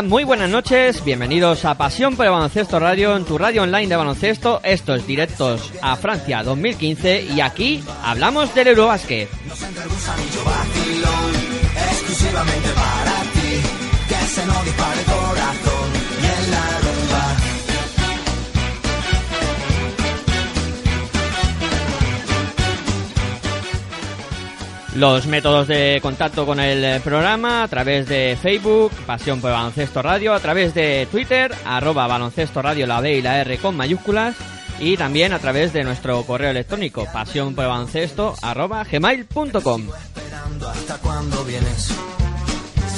Muy buenas noches, bienvenidos a Pasión por el Baloncesto Radio en tu radio online de baloncesto, estos directos a Francia 2015 y aquí hablamos del Eurobásquet. Los métodos de contacto con el programa a través de Facebook, Pasión por Baloncesto Radio, a través de Twitter, arroba baloncesto radio la B y la R con mayúsculas y también a través de nuestro correo electrónico, pasión por baloncesto arroba gmail.com. Hasta cuando vienes.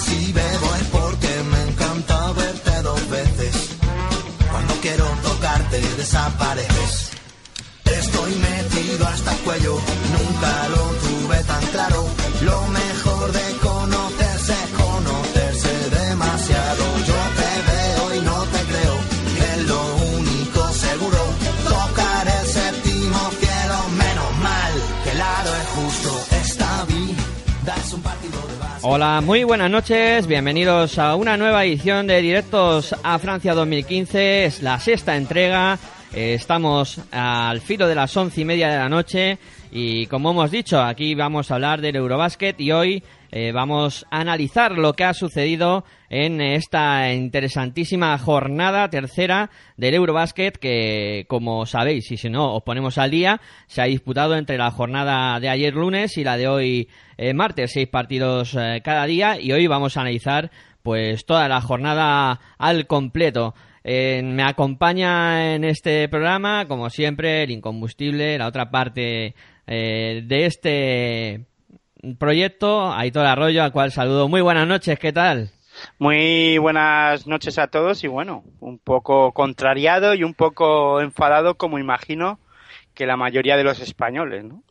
Si bebo es porque me encanta verte dos veces. Cuando quiero tocarte desapareces. Estoy metido hasta el cuello, nunca lo tuve Hola, muy buenas noches, bienvenidos a una nueva edición de Directos a Francia 2015, es la sexta entrega, eh, estamos al filo de las once y media de la noche y como hemos dicho, aquí vamos a hablar del Eurobásquet y hoy eh, vamos a analizar lo que ha sucedido en esta interesantísima jornada tercera del Eurobásquet que, como sabéis, y si no os ponemos al día, se ha disputado entre la jornada de ayer lunes y la de hoy eh, martes, seis partidos eh, cada día y hoy vamos a analizar pues toda la jornada al completo. Eh, me acompaña en este programa, como siempre, el incombustible, la otra parte eh, de este proyecto, Aitor Arroyo, al cual saludo. Muy buenas noches, ¿qué tal? Muy buenas noches a todos y bueno, un poco contrariado y un poco enfadado como imagino que la mayoría de los españoles, ¿no?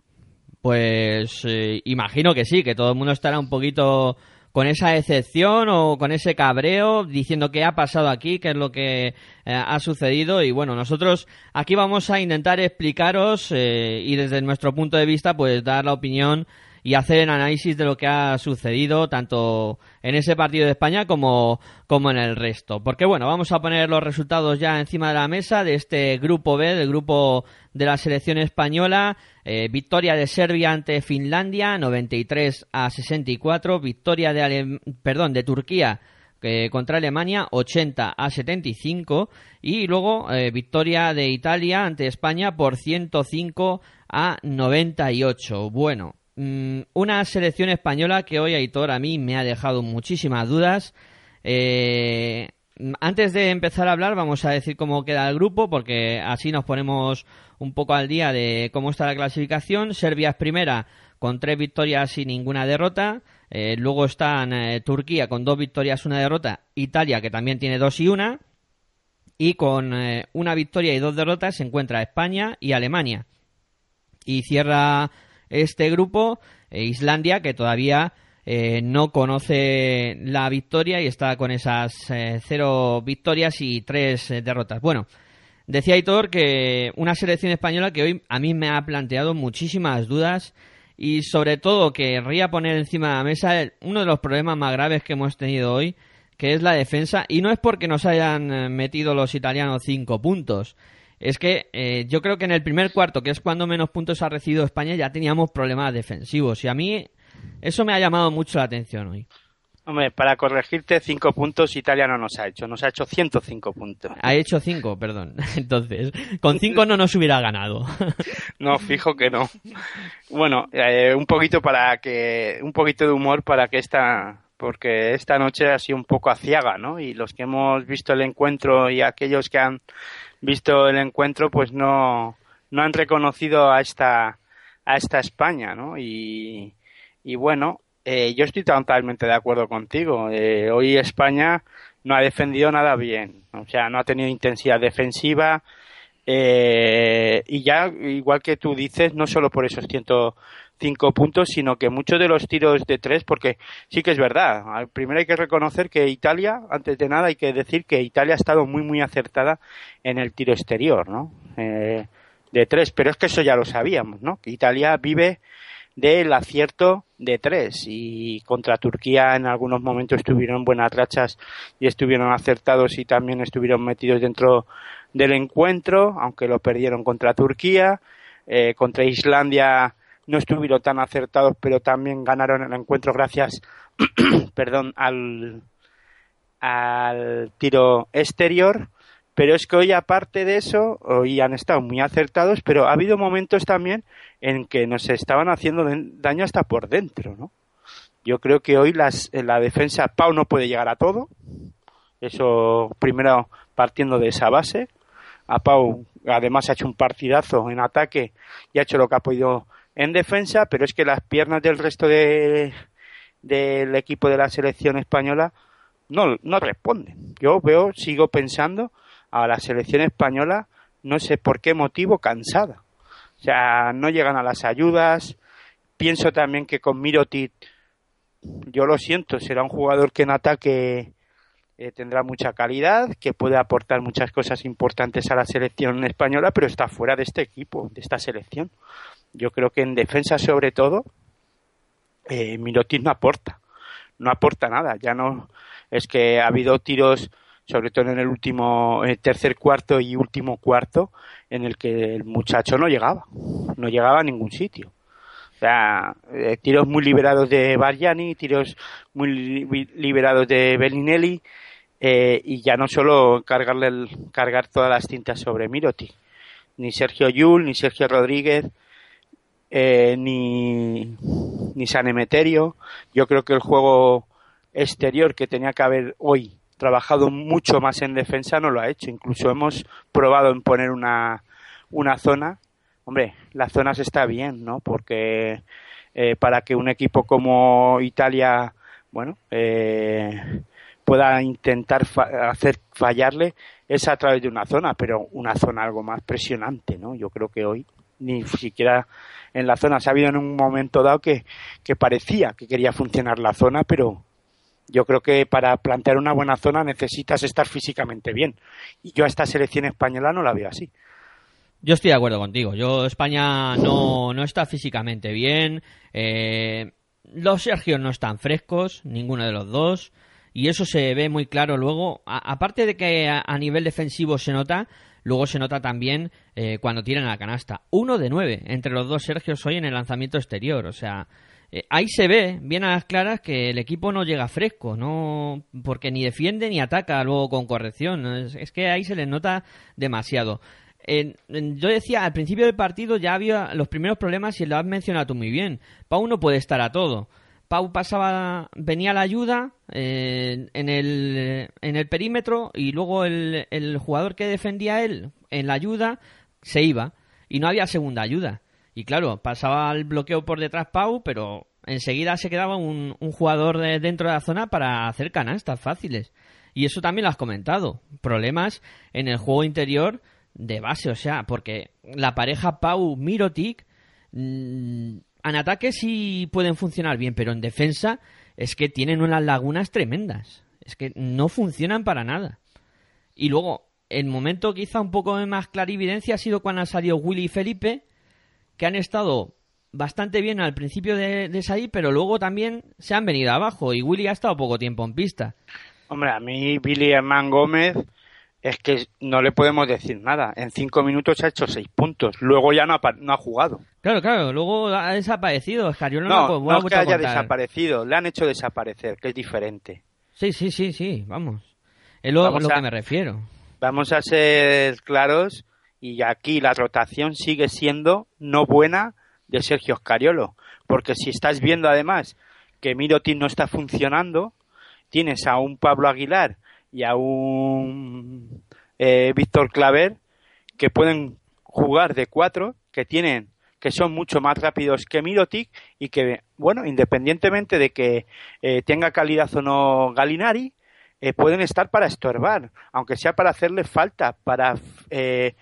Pues eh, imagino que sí, que todo el mundo estará un poquito con esa decepción o con ese cabreo diciendo qué ha pasado aquí, qué es lo que eh, ha sucedido. Y bueno, nosotros aquí vamos a intentar explicaros eh, y desde nuestro punto de vista pues dar la opinión y hacer el análisis de lo que ha sucedido tanto en ese partido de España como, como en el resto. Porque bueno, vamos a poner los resultados ya encima de la mesa de este grupo B, del grupo de la selección española. Eh, victoria de Serbia ante Finlandia, 93 a 64. Victoria de, Ale- perdón, de Turquía eh, contra Alemania 80 a 75 y luego eh, victoria de Italia ante España por 105 a 98. Bueno, una selección española que hoy Aitor a mí me ha dejado muchísimas dudas. Eh, antes de empezar a hablar vamos a decir cómo queda el grupo porque así nos ponemos un poco al día de cómo está la clasificación. Serbia es primera con tres victorias y ninguna derrota. Eh, luego están eh, Turquía con dos victorias, una derrota. Italia, que también tiene dos y una. Y con una victoria y dos derrotas se encuentra España y Alemania. Y cierra este grupo eh, Islandia, que todavía eh, no conoce la victoria y está con esas eh, cero victorias y tres derrotas. Bueno, Decía Hitor que una selección española que hoy a mí me ha planteado muchísimas dudas y sobre todo querría poner encima de la mesa uno de los problemas más graves que hemos tenido hoy, que es la defensa. Y no es porque nos hayan metido los italianos cinco puntos. Es que eh, yo creo que en el primer cuarto, que es cuando menos puntos ha recibido España, ya teníamos problemas defensivos. Y a mí eso me ha llamado mucho la atención hoy. Hombre, para corregirte, cinco puntos Italia no nos ha hecho, nos ha hecho 105 puntos. Ha hecho cinco, perdón. Entonces, con cinco no nos hubiera ganado. No, fijo que no. Bueno, eh, un poquito para que, un poquito de humor para que esta, porque esta noche ha sido un poco aciaga, ¿no? Y los que hemos visto el encuentro y aquellos que han visto el encuentro, pues no, no han reconocido a esta, a esta España, ¿no? Y, y bueno, eh, yo estoy totalmente de acuerdo contigo. Eh, hoy España no ha defendido nada bien, o sea, no ha tenido intensidad defensiva eh, y ya, igual que tú dices, no solo por esos 105 puntos, sino que muchos de los tiros de tres, porque sí que es verdad, primero hay que reconocer que Italia, antes de nada hay que decir que Italia ha estado muy, muy acertada en el tiro exterior, ¿no? de tres, pero es que eso ya lo sabíamos, ¿no? Que Italia vive del acierto de tres y contra Turquía en algunos momentos tuvieron buenas rachas y estuvieron acertados y también estuvieron metidos dentro del encuentro, aunque lo perdieron contra Turquía. Eh, contra Islandia no estuvieron tan acertados, pero también ganaron el encuentro gracias, perdón, al, tiro exterior. Pero es que hoy, aparte de eso, hoy han estado muy acertados, pero ha habido momentos también en que nos estaban haciendo daño hasta por dentro, ¿no? Yo creo que hoy las, la defensa, Pau no puede llegar a todo. Eso primero partiendo de esa base. A Pau además ha hecho un partidazo en ataque y ha hecho lo que ha podido en defensa, pero es que las piernas del resto de, del equipo de la selección española no, no responden. Yo veo, sigo pensando a la selección española, no sé por qué motivo, cansada. O sea, no llegan a las ayudas. Pienso también que con Mirotic, yo lo siento, será un jugador que en ataque eh, tendrá mucha calidad, que puede aportar muchas cosas importantes a la selección española, pero está fuera de este equipo, de esta selección. Yo creo que en defensa, sobre todo, eh, no aporta, no aporta nada. Ya no es que ha habido tiros sobre todo en el último eh, tercer cuarto y último cuarto, en el que el muchacho no llegaba, no llegaba a ningún sitio. O sea, eh, tiros muy liberados de Bargiani, tiros muy liberados de Bellinelli, eh, y ya no solo cargarle el, cargar todas las tintas sobre Miroti, ni Sergio Yul, ni Sergio Rodríguez, ni, ni San Emeterio. Yo creo que el juego exterior que tenía que haber hoy trabajado mucho más en defensa no lo ha hecho. Incluso hemos probado en poner una, una zona. Hombre, las zonas está bien, ¿no? Porque eh, para que un equipo como Italia, bueno, eh, pueda intentar hacer fallarle es a través de una zona, pero una zona algo más presionante, ¿no? Yo creo que hoy ni siquiera en la zona se ha habido en un momento dado que, que parecía que quería funcionar la zona, pero yo creo que para plantear una buena zona necesitas estar físicamente bien. Y yo a esta selección española no la veo así. Yo estoy de acuerdo contigo. Yo, España no, no está físicamente bien. Eh, los Sergios no están frescos, ninguno de los dos. Y eso se ve muy claro luego. aparte de que a, nivel defensivo se nota, luego se nota también eh, cuando tiran a la canasta. Uno de nueve entre los dos Sergios hoy en el lanzamiento exterior. O sea, eh, ahí se ve bien a las claras que el equipo no llega fresco, no porque ni defiende ni ataca luego con corrección. Es, que ahí se les nota demasiado. yo decía, al principio del partido ya había los primeros problemas y lo has mencionado tú muy bien. Pau no puede estar a todo. Pau pasaba, venía la ayuda eh, en, el, en el perímetro y luego el, el jugador que defendía él en la ayuda se iba y no había segunda ayuda. Y claro, pasaba el bloqueo por detrás Pau, pero enseguida se quedaba un, jugador dentro de la zona para hacer canastas fáciles. Y eso también lo has comentado. Problemas en el juego interior de base, o sea, porque la pareja Pau-Mirotic mm, en ataque sí pueden funcionar bien, pero en defensa es que tienen unas lagunas tremendas. Es que no funcionan para nada. Y luego, el momento quizá un poco de más clarividencia ha sido cuando han salido Willy y Felipe, que han estado bastante bien al principio de, de salir, pero luego también se han venido abajo y Willy ha estado poco tiempo en pista. Hombre, a mí Billy Herman Gómez es que no le podemos decir nada. En cinco minutos ha hecho seis puntos. Luego ya no ha, no ha jugado. Claro, claro. Luego ha desaparecido. Escariolo no, no, no, no que haya desaparecido. Le han hecho desaparecer, que es diferente. Sí, sí, sí, sí. Vamos. Es lo, lo a, que me refiero. Vamos a ser claros y aquí la rotación sigue siendo no buena de Sergio Scariolo. Porque si estás viendo además que Mirotin no está funcionando, tienes a un Pablo Aguilar y a un eh, Víctor Claver que pueden jugar de cuatro, que tienen que son mucho más rápidos que Mirotic y que, bueno, independientemente de que eh, tenga calidad o no Galinari, eh, pueden estar para estorbar, aunque sea para hacerle falta, para eh,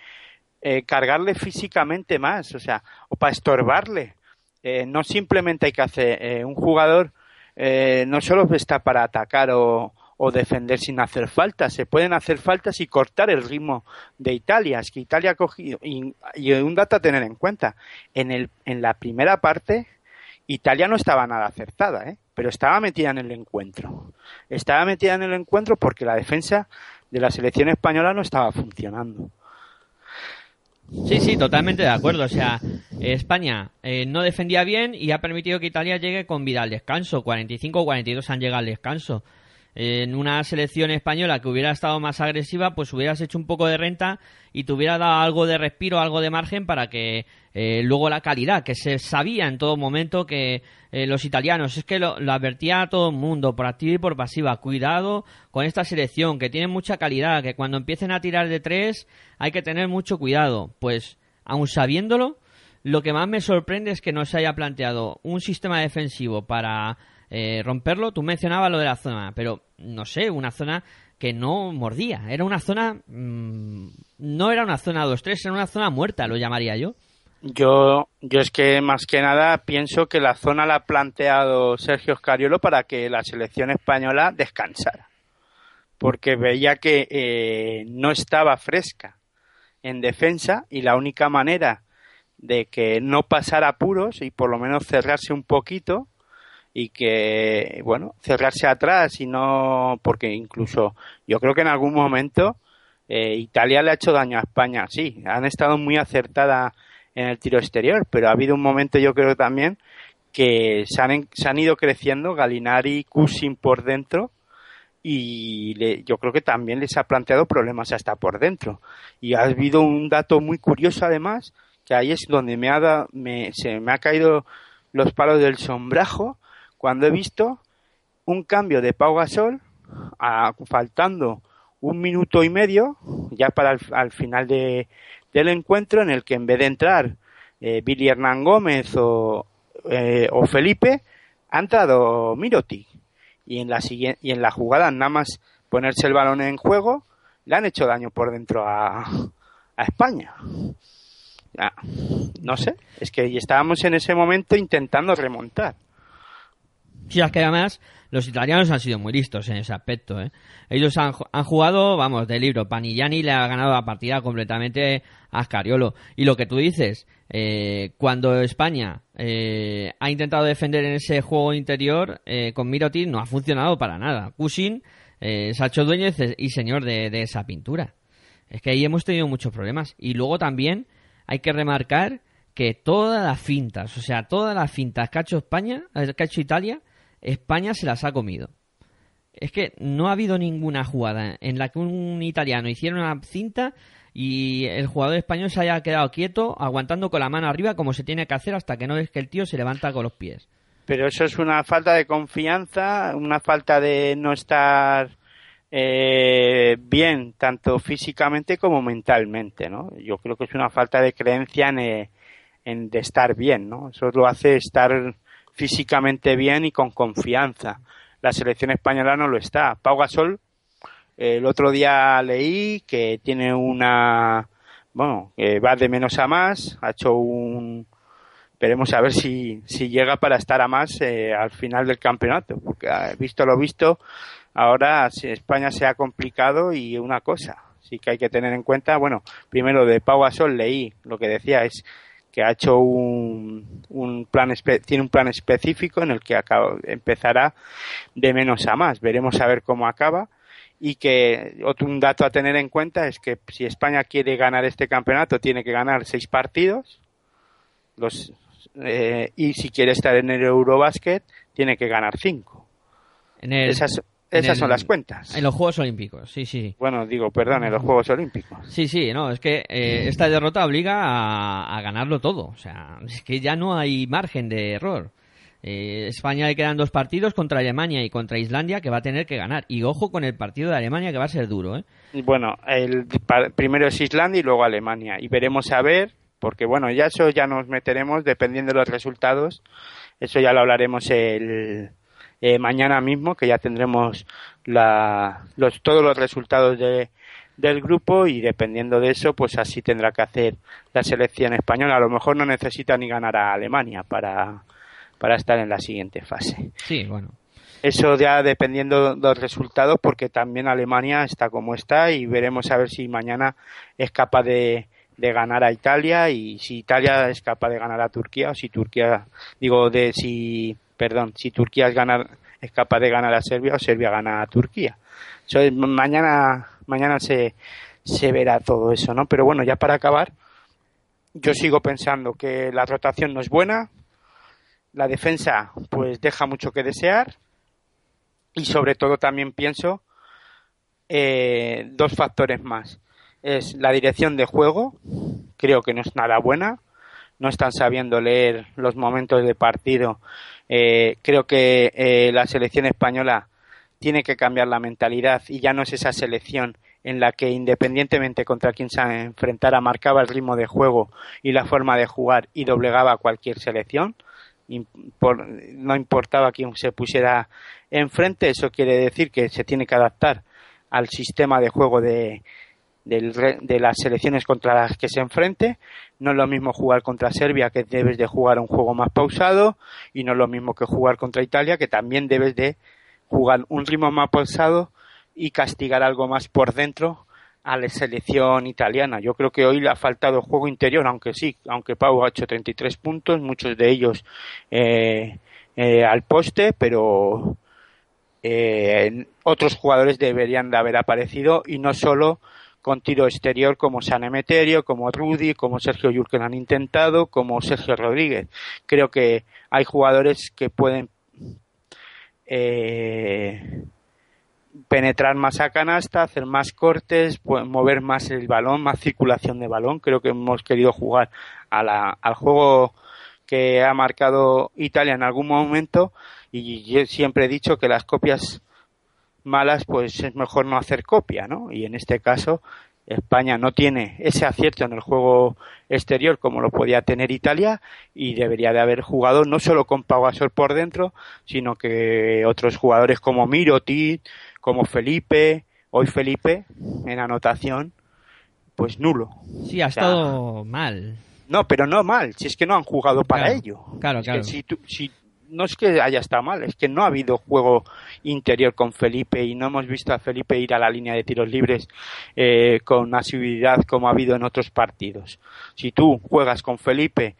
eh cargarle físicamente más, o sea, o para estorbarle. Eh, no simplemente hay que hacer un jugador, no solo está para atacar o, defender sin hacer faltas. Se pueden hacer faltas y cortar el ritmo de Italia. Es que Italia ha cogido, y, y, un dato a tener en cuenta, en, el, en la primera parte Italia no estaba nada acertada, ¿eh? pero estaba metida en el encuentro. Estaba metida en el encuentro porque la defensa de la selección española no estaba funcionando. Sí, sí, totalmente de acuerdo. O sea, España eh, no defendía bien y ha permitido que Italia llegue con vida al descanso. 45 42 han llegado al descanso en una selección española que hubiera estado más agresiva, pues hubieras hecho un poco de renta y te hubiera dado algo de respiro, algo de margen para que eh, luego la calidad, que se sabía en todo momento que eh, los italianos, es que lo, lo, advertía a todo el mundo, por activa y por pasiva, cuidado con esta selección, que tiene mucha calidad, que cuando empiecen a tirar de tres hay que tener mucho cuidado. Pues, aun sabiéndolo, lo que más me sorprende es que no se haya planteado un sistema defensivo para eh, romperlo. Tú mencionabas lo de la zona, pero no sé, una zona que no mordía. Era una zona. Mmm, no era una zona 2-3, era una zona muerta, lo llamaría yo. Yo, yo es que más que nada pienso que la zona la ha planteado Sergio Scariolo para que la selección española descansara. Porque veía que eh, no estaba fresca en defensa y la única manera de que no pasara apuros y por lo menos cerrarse un poquito y que, bueno, cerrarse atrás y no, porque incluso yo creo que en algún momento eh, Italia le ha hecho daño a España, sí, han estado muy acertada en el tiro exterior, pero ha habido un momento yo creo también que se han, se han ido creciendo Galinari, Cusin por dentro y le, yo creo que también les ha planteado problemas hasta por dentro. Y ha habido un dato muy curioso además, que ahí es donde me ha, da, me, se me ha caído los palos del sombrajo, cuando he visto un cambio de Pau Gasol a, faltando un minuto y medio ya para el, al final de, del encuentro en el que en vez de entrar eh, Billy Hernán Gómez o, eh, o Felipe ha entrado Miroti y en la y en la jugada nada más ponerse el balón en juego le han hecho daño por dentro a, a España. Ya, no sé es que estábamos en ese momento intentando remontar Sí, es que además los italianos han sido muy listos en ese aspecto. ¿eh? Ellos han, han, jugado, vamos, de libro. Panigliani le ha ganado la partida completamente a Scariolo. Y lo que tú dices, eh, cuando España eh, ha intentado defender en ese juego interior eh, con Mirotic, no ha funcionado para nada. Cushing se ha hecho dueño y señor de, de esa pintura. Es que ahí hemos tenido muchos problemas. Y luego también hay que remarcar que todas las fintas, o sea, todas las fintas que ha hecho España, que ha hecho Italia, España se las ha comido. Es que no ha habido ninguna jugada en la que un italiano hiciera una cinta y el jugador español se haya quedado quieto, aguantando con la mano arriba como se tiene que hacer hasta que no es que el tío se levanta con los pies. Pero eso es una falta de confianza, una falta de no estar eh, bien, tanto físicamente como mentalmente, ¿no? Yo creo que es una falta de creencia en, eh, en de estar bien, ¿no? Eso lo hace estar físicamente bien y con confianza. La selección española no lo está. Pau Gasol, el otro día leí que tiene una, bueno, va de menos a más, ha hecho un, veremos a ver si, si llega para estar a más eh, al final del campeonato, porque visto lo visto, ahora España se ha complicado y una cosa, sí que hay que tener en cuenta, bueno, primero de Pau Gasol leí lo que decía es que ha hecho un, un plan tiene un plan específico en el que empezará de menos a más. Veremos a ver cómo acaba y que otro un dato a tener en cuenta es que si España quiere ganar este campeonato tiene que ganar seis partidos los eh, y si quiere estar en el Eurobasket tiene que ganar cinco. Esas, esas son las cuentas. En los Juegos Olímpicos, sí, sí. Bueno, digo, perdón, en los Juegos Olímpicos. Sí, sí, no, es que eh, esta derrota obliga a, ganarlo todo. O sea, es que ya no hay margen de error. Eh, España le quedan dos partidos contra Alemania y contra Islandia que va a tener que ganar. Y ojo con el partido de Alemania que va a ser duro, ¿eh? Bueno, el primero es Islandia y luego Alemania. Y veremos a ver, porque bueno, ya eso ya nos meteremos dependiendo de los resultados. Eso ya lo hablaremos el, eh, mañana mismo, que ya tendremos la, los, todos los resultados de, del grupo y dependiendo de eso, pues así tendrá que hacer la selección española. A lo mejor no necesita ni ganar a Alemania para, para estar en la siguiente fase. Sí, bueno. Eso ya dependiendo de los resultados, porque también Alemania está como está y veremos a ver si mañana es capaz de, de ganar a Italia y si Italia es capaz de ganar a Turquía o si Turquía, digo, de si perdón, si Turquía es, capaz de ganar a Serbia o Serbia gana a Turquía. mañana mañana se, se verá todo eso, ¿no? Pero bueno, ya para acabar, yo sigo pensando que la rotación no es buena, la defensa pues deja mucho que desear y sobre todo también pienso eh, dos factores más. Es la dirección de juego, creo que no es nada buena, no están sabiendo leer los momentos de partido eh, creo que eh, la selección española tiene que cambiar la mentalidad y ya no es esa selección en la que independientemente contra quien se enfrentara marcaba el ritmo de juego y la forma de jugar y doblegaba a cualquier selección. no importaba quién se pusiera enfrente, eso quiere decir que se tiene que adaptar al sistema de juego de, de las selecciones contra las que se enfrente. No es lo mismo jugar contra Serbia, que debes de jugar un juego más pausado, y no es lo mismo que jugar contra Italia, que también debes de jugar un ritmo más pausado y castigar algo más por dentro a la selección italiana. Yo creo que hoy le ha faltado juego interior, aunque sí, aunque Pau ha hecho 33 puntos, muchos de ellos eh, eh, al poste, pero eh, otros jugadores deberían de haber aparecido y no solo con tiro exterior como San Emeterio, como Rudy, como Sergio lo han intentado, como Sergio Rodríguez. Creo que hay jugadores que pueden eh, penetrar más a canasta, hacer más cortes, mover más el balón, más circulación de balón. Creo que hemos querido jugar al juego que ha marcado Italia en algún momento y yo siempre he dicho que las copias malas, pues es mejor no hacer copia, ¿no? Y en este caso, España no tiene ese acierto en el juego exterior como lo podía tener Italia y debería de haber jugado no solo con Pau Gasol por dentro, sino que otros jugadores como Miroti, como Felipe, hoy Felipe en anotación, pues nulo. Sí, ha estado mal. No, pero no mal, si es que no han jugado para ello. Claro, claro. si, si no es que haya estado mal, es que no ha habido juego interior con Felipe y no hemos visto a Felipe ir a la línea de tiros libres eh, con asiduidad como ha habido en otros partidos. Si tú juegas con Felipe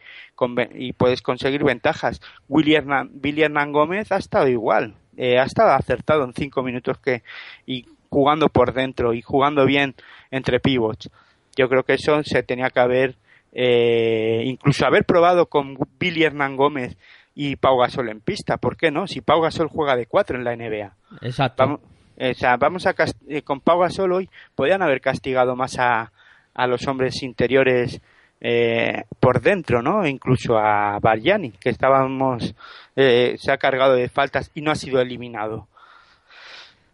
y puedes conseguir ventajas, Willy Hernán, Gómez ha estado igual, eh, ha estado acertado en cinco minutos que y jugando por dentro y jugando bien entre pivots. Yo creo que eso se tenía que haber eh, incluso haber probado con Billy Hernán Gómez y Pau Gasol en pista. ¿Por qué no? Si Pau Gasol juega de cuatro en la NBA. Exacto. Vamos, o sea, vamos a eh, con Pau Gasol hoy podrían haber castigado más a, a los hombres interiores eh, por dentro, ¿no? Incluso a Barjani, que estábamos eh, se ha cargado de faltas y no ha sido eliminado.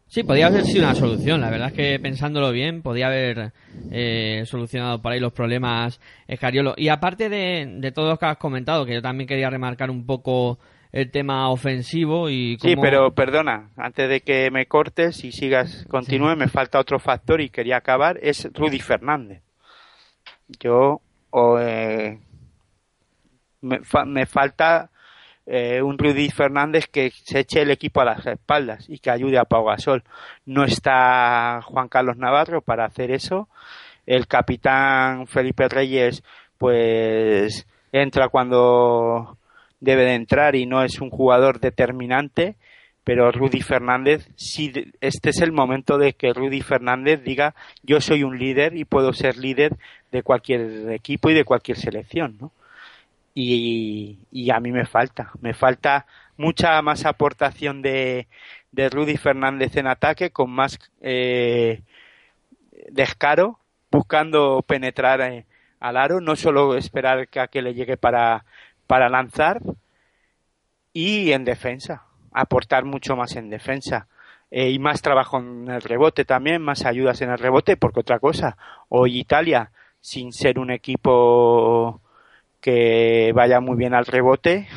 Sí, podría haber sido una solución. La verdad es que pensándolo bien, podía haber eh, solucionado por ahí los problemas Escariolo. Y aparte de, de todo lo que has comentado, que yo también quería remarcar un poco el tema ofensivo y Sí, pero perdona, antes de que me cortes y sigas, continúe, me falta otro factor y quería acabar, es Rudy Fernández. Yo eh, me, me falta eh, un Rudy Fernández que se eche el equipo a las espaldas y que ayude a Pau Gasol. No está Juan Carlos Navarro para hacer eso. El capitán Felipe Reyes, pues entra cuando debe de entrar y no es un jugador determinante. Pero Rudy Fernández, sí, este es el momento de que Rudy Fernández diga yo soy un líder y puedo ser líder de cualquier equipo y de cualquier selección, ¿no? Y, a mí me falta, me falta mucha más aportación de, de Rudy Fernández en ataque con más eh, descaro, buscando penetrar eh, al aro, no solo esperar que a que le llegue para, para lanzar y en defensa, aportar mucho más en defensa. Eh, y más trabajo en el rebote también, más ayudas en el rebote, porque otra cosa, hoy Italia, sin ser un equipo que vaya muy bien al rebote,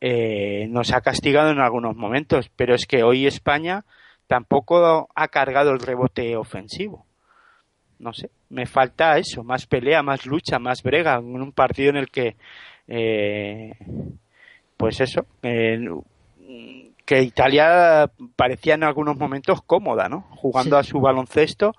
eh, nos ha castigado en algunos momentos, pero es que hoy España tampoco ha cargado el rebote ofensivo. No sé, me falta eso, más pelea, más lucha, más brega en un partido en el que, eh, pues eso, que Italia parecía en algunos momentos cómoda, ¿no? Jugando a su baloncesto,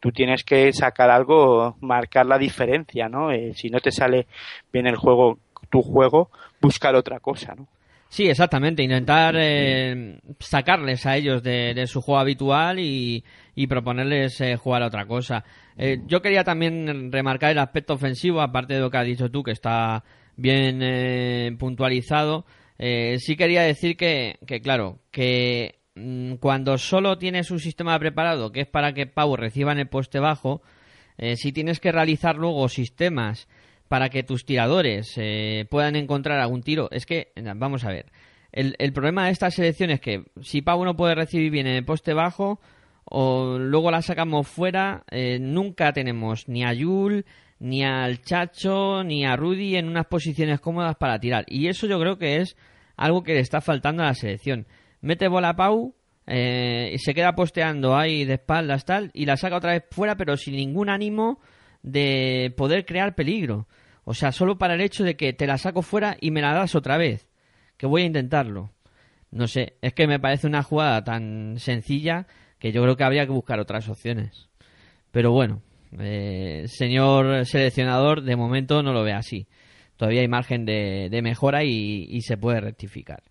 tú tienes que sacar algo, marcar la diferencia, ¿no? Eh, si no te sale bien el juego, tu juego, buscar otra cosa, ¿no? Sí, exactamente, intentar eh, sacarles a ellos de, su juego habitual y, proponerles eh, jugar a otra cosa. yo quería también remarcar el aspecto ofensivo, aparte de lo que has dicho tú, que está bien puntualizado. Sí quería decir que, que, claro, que Mm, cuando solo tienes un sistema preparado que es para que Pau reciba en el poste bajo, eh, si tienes que realizar luego sistemas para que tus tiradores eh, puedan encontrar algún tiro, es que, vamos a ver, el, el, problema de esta selección es que si Pau no puede recibir bien en el poste bajo, o luego la sacamos fuera, eh, nunca tenemos ni a Yul, ni al Chacho, ni a Rudy en unas posiciones cómodas para tirar. Y eso yo creo que es algo que le está faltando a la selección mete bola Pau eh, se queda posteando ahí de espaldas tal y la saca otra vez fuera pero sin ningún ánimo de poder crear peligro. O sea, solo para el hecho de que te la saco fuera y me la das otra vez. Que voy a intentarlo. No sé, es que me parece una jugada tan sencilla que yo creo que habría que buscar otras opciones. Pero bueno, eh, señor seleccionador, de momento no lo ve así. Todavía hay margen de, mejora y se puede rectificar.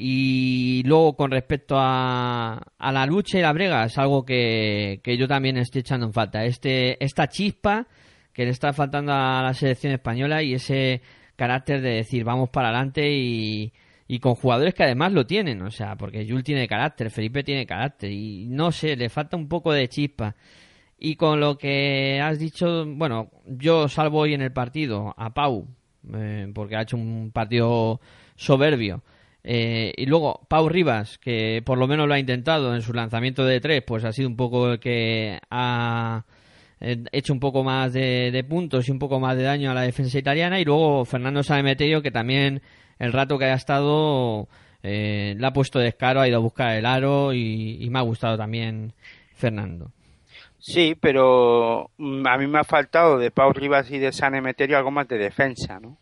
Y luego con respecto a, a la lucha y la brega, es algo que, yo también estoy echando en falta. Este, esta chispa que le está faltando a la selección española y ese carácter de decir vamos para adelante y, y con jugadores que además lo tienen, o sea, porque Jules tiene carácter, Felipe tiene carácter y no sé, le falta un poco de chispa. Y con lo que has dicho, bueno, yo salvo hoy en el partido a Pau, eh, porque ha hecho un partido soberbio. Eh, y luego Pau Rivas, que por lo menos lo ha intentado en su lanzamiento de tres, pues ha sido un poco el que ha eh, hecho un poco más de, puntos y un poco más de daño a la defensa italiana. Y luego Fernando Sanemeterio, que también el rato que haya estado eh, le ha puesto descaro, ha ido a buscar el aro y, me ha gustado también Fernando. Sí, pero mm, a mí me ha faltado de Pau Rivas y de San Emeterio algo más de defensa, ¿no?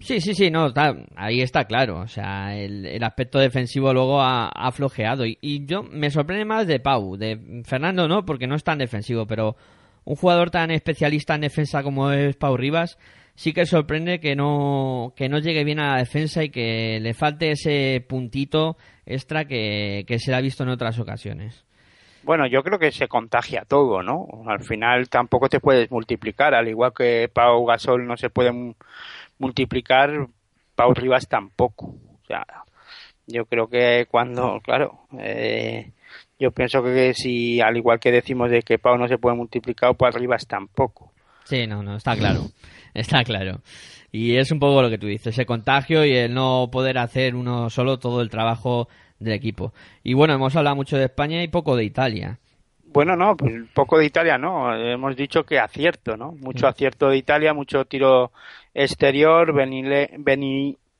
Sí, sí, sí, no, ahí está claro. O sea, el, aspecto defensivo luego ha, flojeado. Y, yo me sorprende más de Pau. De Fernando no, porque no es tan defensivo, pero un jugador tan especialista en defensa como es Pau Rivas, sí que sorprende que no, que no llegue bien a la defensa y que le falte ese puntito extra que, que se le ha visto en otras ocasiones. Bueno, yo creo que se contagia todo, ¿no? Al final tampoco te puedes multiplicar, al igual que Pau Gasol no se puede multiplicar, Pau Rivas tampoco. O sea, yo creo que cuando, claro, eh, yo pienso que si, al igual que decimos de que Pau no se puede multiplicar, Pau Rivas tampoco. Sí, no, no, está claro, está claro. Y es un poco lo que tú dices, ese contagio y el no poder hacer uno solo todo el trabajo del equipo. Y bueno, hemos hablado mucho de España y poco de Italia. Bueno, no, pues poco de Italia no. Hemos dicho que acierto, ¿no? Mucho acierto de Italia, mucho tiro exterior.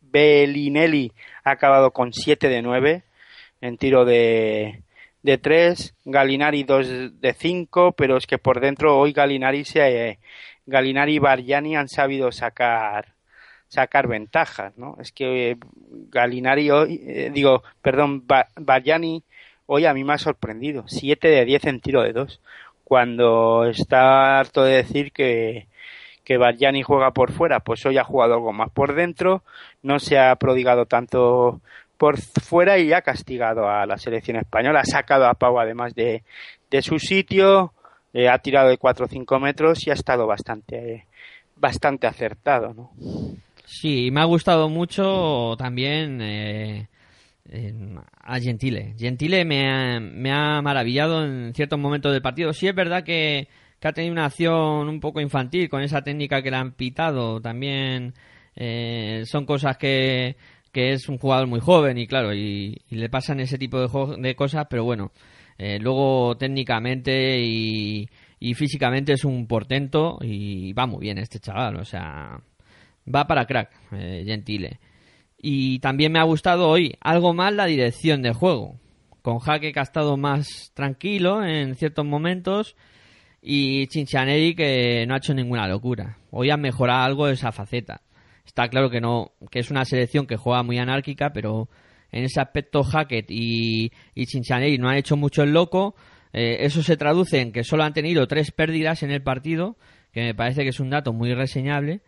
Bellinelli ha acabado con 7 de 9 en tiro de, de 3. Galinari 2 de 5, pero es que por dentro hoy Galinari, se, Galinari y Bargiani han sabido sacar sacar ventajas, ¿no? Es que Galinari hoy, eh, digo, perdón, Barjani hoy a mí me ha sorprendido. 7 de 10 en tiro de 2. Cuando está harto de decir que, que juega por fuera, pues hoy ha jugado algo más por dentro, no se ha prodigado tanto por fuera y ha castigado a la selección española, ha sacado a Pau además de, de su sitio, eh, ha tirado de 4 o 5 metros y ha estado bastante, bastante acertado, ¿no? Sí, me ha gustado mucho también eh, a Gentile. Gentile me ha, me ha maravillado en ciertos momentos del partido. Sí es verdad que, ha tenido una acción un poco infantil con esa técnica que le han pitado. También eh, son cosas que, que es un jugador muy joven y claro, y, le pasan ese tipo de, de cosas, pero bueno, eh, luego técnicamente y, y físicamente es un portento y va muy bien este chaval, o sea, va para crack, eh, Gentile. Y también me ha gustado hoy algo más la dirección de juego, con Jaque que ha estado más tranquilo en ciertos momentos y Chinchaneri que no ha hecho ninguna locura. Hoy ha mejorado algo esa faceta. Está claro que no, que es una selección que juega muy anárquica, pero en ese aspecto Hackett y, y no han hecho mucho el loco. Eh, eso se traduce en que solo han tenido tres pérdidas en el partido, que me parece que es un dato muy reseñable.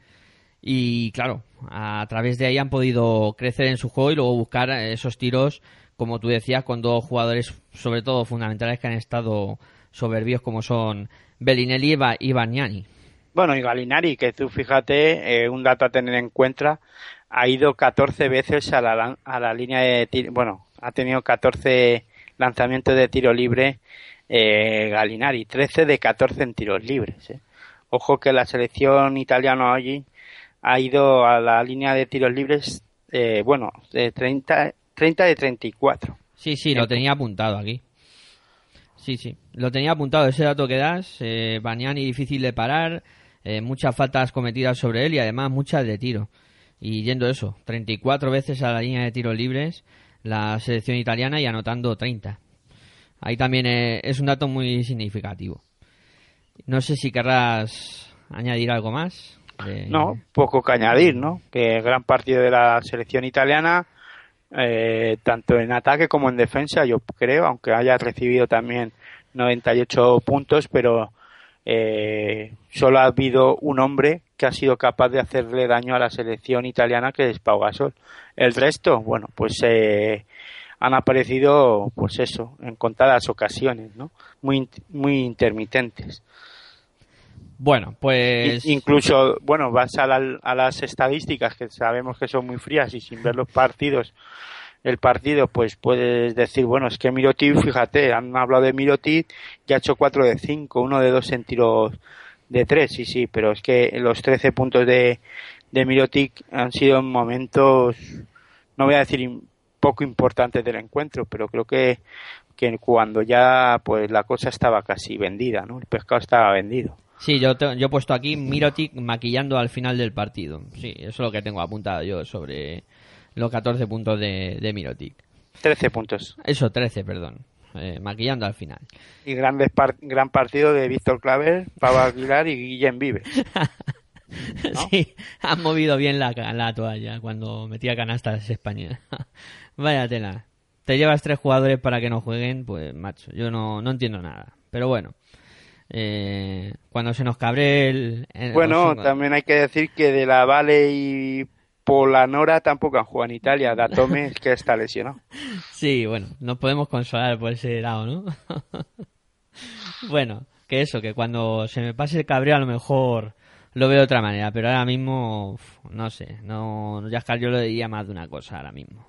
Y claro, a través de ahí han podido crecer en su juego y luego buscar esos tiros, como tú decías, con dos jugadores, sobre todo fundamentales, que han estado soberbios, como son Bellinelli y Bagnani. Bueno, y Galinari, que tú fíjate, eh, un dato a tener en cuenta, ha ido 14 veces a la, a la línea de tiro, bueno, ha tenido 14 lanzamientos de tiro libre eh, Galinari, 13 de 14 en tiros libres. Eh. Ojo que la selección italiana hoy ha ido a la línea de tiros libres, eh, bueno, de 30, 30 de 34. Sí, sí, lo tenía apuntado aquí. Sí, sí, lo tenía apuntado ese dato que das. Eh, Baniani difícil de parar, eh, muchas faltas cometidas sobre él y además muchas de tiro. Y yendo eso, 34 veces a la línea de tiros libres la selección italiana y anotando 30. Ahí también eh, es un dato muy significativo. No sé si querrás añadir algo más. No, poco que añadir, ¿no? Que gran partido de la selección italiana, eh, tanto en ataque como en defensa, yo creo, aunque haya recibido también 98 puntos, pero eh, solo ha habido un hombre que ha sido capaz de hacerle daño a la selección italiana, que es Pau Gasol. El resto, bueno, pues eh, han aparecido, pues eso, en contadas ocasiones, ¿no? Muy, muy intermitentes. Bueno, pues. Incluso, bueno, vas a, a, las estadísticas que sabemos que son muy frías y sin ver los partidos, el partido, pues puedes decir, bueno, es que Mirotic, fíjate, han hablado de Mirotic, ya ha hecho 4 de 5, uno de 2 en tiros de 3, sí, sí, pero es que los 13 puntos de, de Mirotic han sido en momentos, no voy a decir poco importantes del encuentro, pero creo que, que cuando ya pues la cosa estaba casi vendida, ¿no? El pescado estaba vendido. Sí, yo, yo he puesto aquí Mirotic maquillando al final del partido. Sí, eso es lo que tengo apuntado yo sobre los 14 puntos de, de Mirotic. 13 puntos. Eso, 13, perdón. Eh, maquillando al final. Y grandes gran partido de Víctor Claver, Pablo Aguilar y Guillem Vives. Sí, han movido bien la, la toalla cuando metía canastas España. Vaya tela. Te llevas tres jugadores para que no jueguen, pues macho, yo no, no entiendo nada. Pero bueno, eh, cuando se nos cabre el... bueno, también hay que decir que de la Vale y Polanora tampoco han jugado en Italia. Datome es que está lesionado. Sí, bueno, nos podemos consolar por ese lado, ¿no? bueno, que eso, que cuando se me pase el cabreo a lo mejor lo veo de otra manera, pero ahora mismo, no sé, no, Jascar yo lo diría más de una cosa ahora mismo.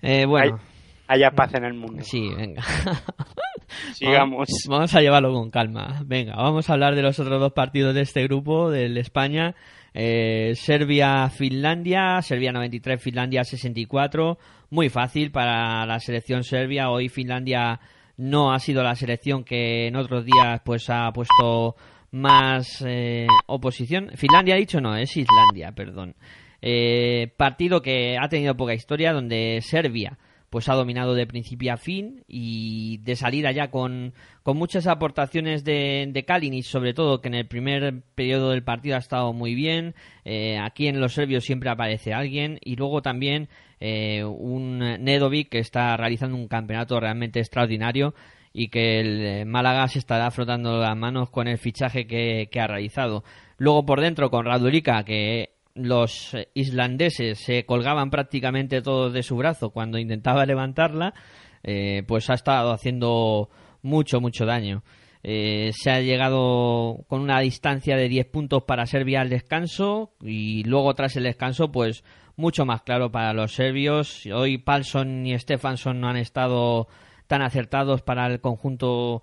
Eh, bueno. haya paz en el mundo. Sí, venga. Sigamos. Vamos, a llevarlo con calma. Venga, vamos a hablar de los otros dos partidos de este grupo, del España. Eh, Serbia-Finlandia, Serbia 93, Finlandia 64. Muy fácil para la selección serbia. Hoy Finlandia no ha sido la selección que en otros días pues ha puesto más eh, oposición. Finlandia ha dicho no, es Islandia, perdón. Eh, partido que ha tenido poca historia donde Serbia pues ha dominado de principio a fin y de salida ya con, con muchas aportaciones de, de Kalinic, sobre todo que en el primer periodo del partido ha estado muy bien. Eh, aquí en los serbios siempre aparece alguien y luego también eh, un Nedovic que está realizando un campeonato realmente extraordinario y que el eh, Málaga se estará frotando las manos con el fichaje que, que ha realizado. Luego por dentro con Radulika que los islandeses se colgaban prácticamente todos de su brazo cuando intentaba levantarla, eh, pues ha estado haciendo mucho, mucho daño. Eh, se ha llegado con una distancia de 10 puntos para Serbia al descanso y luego tras el descanso pues mucho más claro para los serbios. Hoy Palson y Stefansson no han estado tan acertados para el conjunto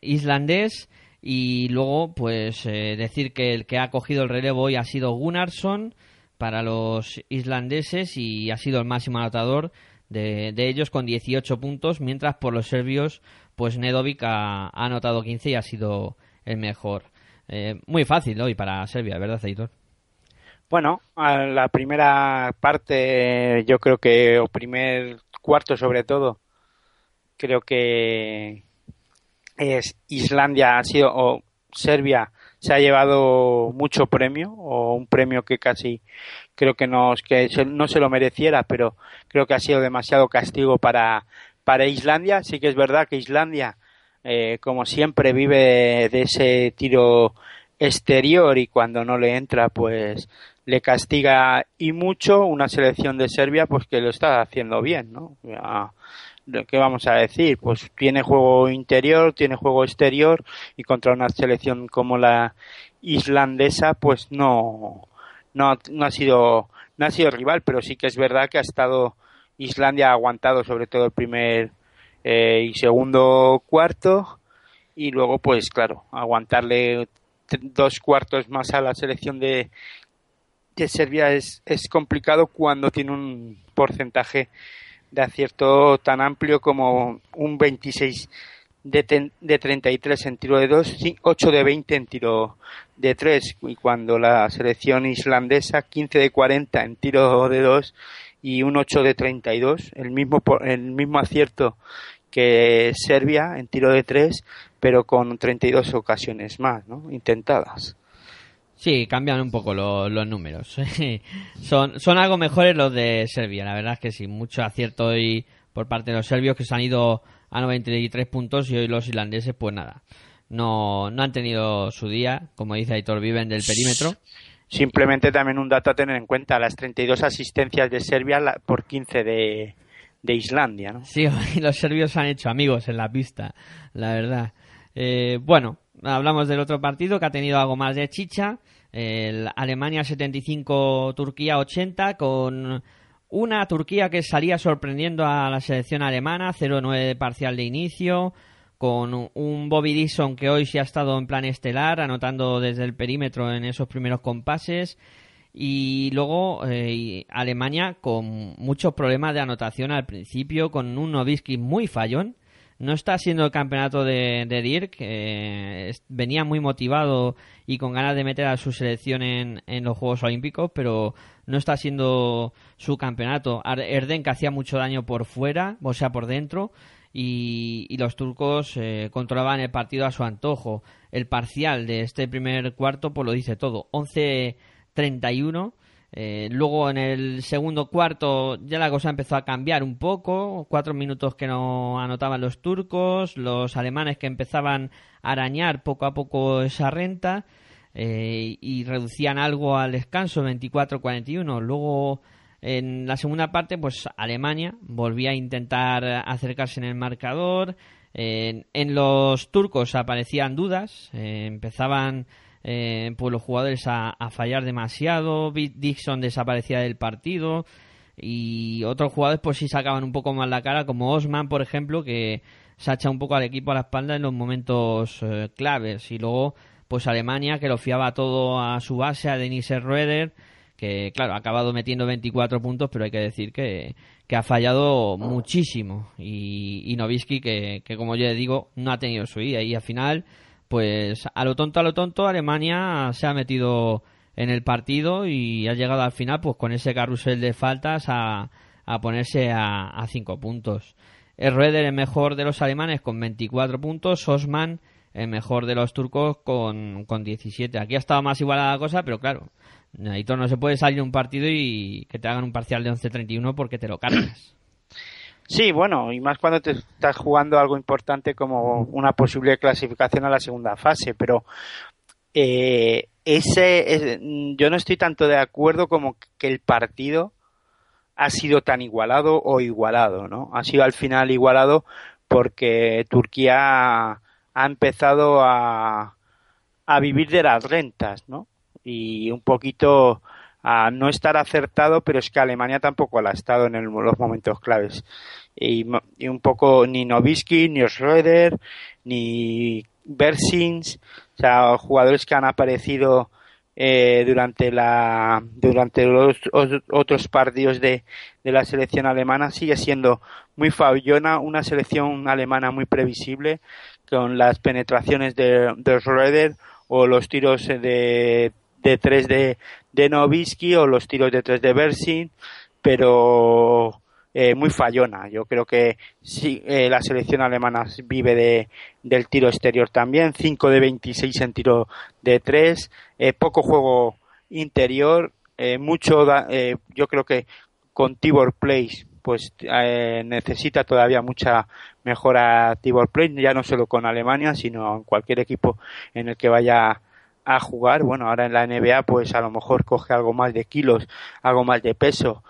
islandés y luego, pues eh, decir que el que ha cogido el relevo hoy ha sido Gunnarsson para los islandeses y ha sido el máximo anotador de, ellos con 18 puntos, mientras por los serbios, pues Nedovic ha, anotado 15 y ha sido el mejor. Eh, muy fácil hoy para Serbia, ¿verdad, Aitor? Bueno, a la primera parte, yo creo que, o primer cuarto sobre todo, creo que es Islandia ha sido o Serbia se ha llevado mucho premio o un premio que casi creo que no, que no se lo mereciera pero creo que ha sido demasiado castigo para para Islandia. Sí que es verdad que Islandia eh, como siempre vive de ese tiro exterior y cuando no le entra pues le castiga y mucho una selección de Serbia pues que lo está haciendo bien no ¿qué vamos a decir? Pues tiene juego interior, tiene juego exterior y contra una selección como la islandesa, pues no, no, no ha sido, no ha sido rival, pero sí que es verdad que ha estado Islandia ha aguantado sobre todo el primer eh, y segundo cuarto y luego pues claro aguantarle dos cuartos más a la selección de, de Serbia es, es complicado cuando tiene un porcentaje de acierto tan amplio como un 26 de, de 33 en tiro de 2, 8 de 20 en tiro de 3 y cuando la selección islandesa 15 de 40 en tiro de 2 y un 8 de 32, el mismo el mismo acierto que Serbia en tiro de 3, pero con 32 ocasiones más, ¿no? intentadas. Sí, cambian un poco los números. son, son algo mejores los de Serbia, la verdad es que sí, mucho acierto hoy por parte de los serbios que se han ido a 93 puntos y hoy los irlandeses pues nada, no, no han tenido su día, como dice Aitor, viven del perímetro. Simplemente también un dato a tener en cuenta, las 32 asistencias de Serbia por 15 de, de Islandia. ¿no? Sí, los serbios han hecho amigos en la pista, la verdad. Eh, bueno, hablamos del otro partido que ha tenido algo más de chicha. El Alemania 75, Turquía 80, con una Turquía que salía sorprendiendo a la selección alemana, 0-9 de parcial de inicio, con un Bobby Dixon que hoy sí ha estado en plan estelar, anotando desde el perímetro en esos primeros compases. Y luego eh, Alemania con muchos problemas de anotación al principio, con un Novisky muy fallón, no está siendo el campeonato de, Dirk, venía muy motivado y con ganas de meter a su selección en, los Juegos Olímpicos, pero no está siendo su campeonato. Erden que hacía mucho daño por fuera, o sea, por dentro, y, los turcos eh, controlaban el partido a su antojo. El parcial de este primer cuarto pues lo dice todo, 11-31 eh, luego en el segundo cuarto ya la cosa empezó a cambiar un poco, cuatro minutos que no anotaban los turcos, los alemanes que empezaban a arañar poco a poco esa renta eh, y reducían algo al descanso 24-41. Luego en la segunda parte pues Alemania volvía a intentar acercarse en el marcador. en los turcos aparecían dudas, eh, empezaban eh, pues los jugadores a, fallar demasiado, Dixon desaparecía del partido y otros jugadores pues sí sacaban un poco más la cara, como Osman, por ejemplo, que se ha echado un poco al equipo a la espalda en los momentos eh, claves. Y luego pues Alemania que lo fiaba todo a su base, a Denis Schroeder que claro, ha acabado metiendo 24 puntos, pero hay que decir que, que ha fallado muchísimo. Y, y Novisky que, que como yo digo no ha tenido su día. Y al final pues a lo tonto, a lo tonto, Alemania se ha metido en el partido y ha llegado al final pues con ese carrusel de faltas a, a ponerse a, cinco puntos. El Roeder es mejor de los alemanes con 24 puntos, Osman el mejor de los turcos con, con 17. Aquí ha estado más igualada la cosa, pero claro, todo no se puede salir un partido y que te hagan un parcial de 11-31 porque te lo cargas. Sí, bueno, y más cuando te estás jugando algo importante como una posible clasificación a la segunda fase, pero eh, ese yo no estoy tanto de acuerdo como que el partido ha sido tan igualado o igualado, ¿no? Ha sido al final igualado porque Turquía ha empezado a, a vivir de las rentas, ¿no? Y un poquito a no estar acertado, pero es que Alemania tampoco lo ha estado en los momentos claves. Y, un poco ni Novisky, ni Schröder, ni Bersins, o sea, jugadores que han aparecido eh, durante la durante los otros partidos de, de la selección alemana sigue siendo muy fallona, una selección alemana muy previsible con las penetraciones de, de Schroeder o los tiros de, de tres de, de Novisky o los tiros de tres de Bersin, pero eh, muy fallona. Yo creo que sí, eh, la selección alemana vive de, del tiro exterior también, 5 de 26 en tiro de tres, eh, poco juego interior, mucho, yo creo que con Tibor Place pues necesita todavía mucha mejora Tibor Play, ya no solo con Alemania, sino en cualquier equipo en el que vaya a jugar. Bueno, ahora en la NBA, pues a lo mejor coge algo más de kilos, algo más de peso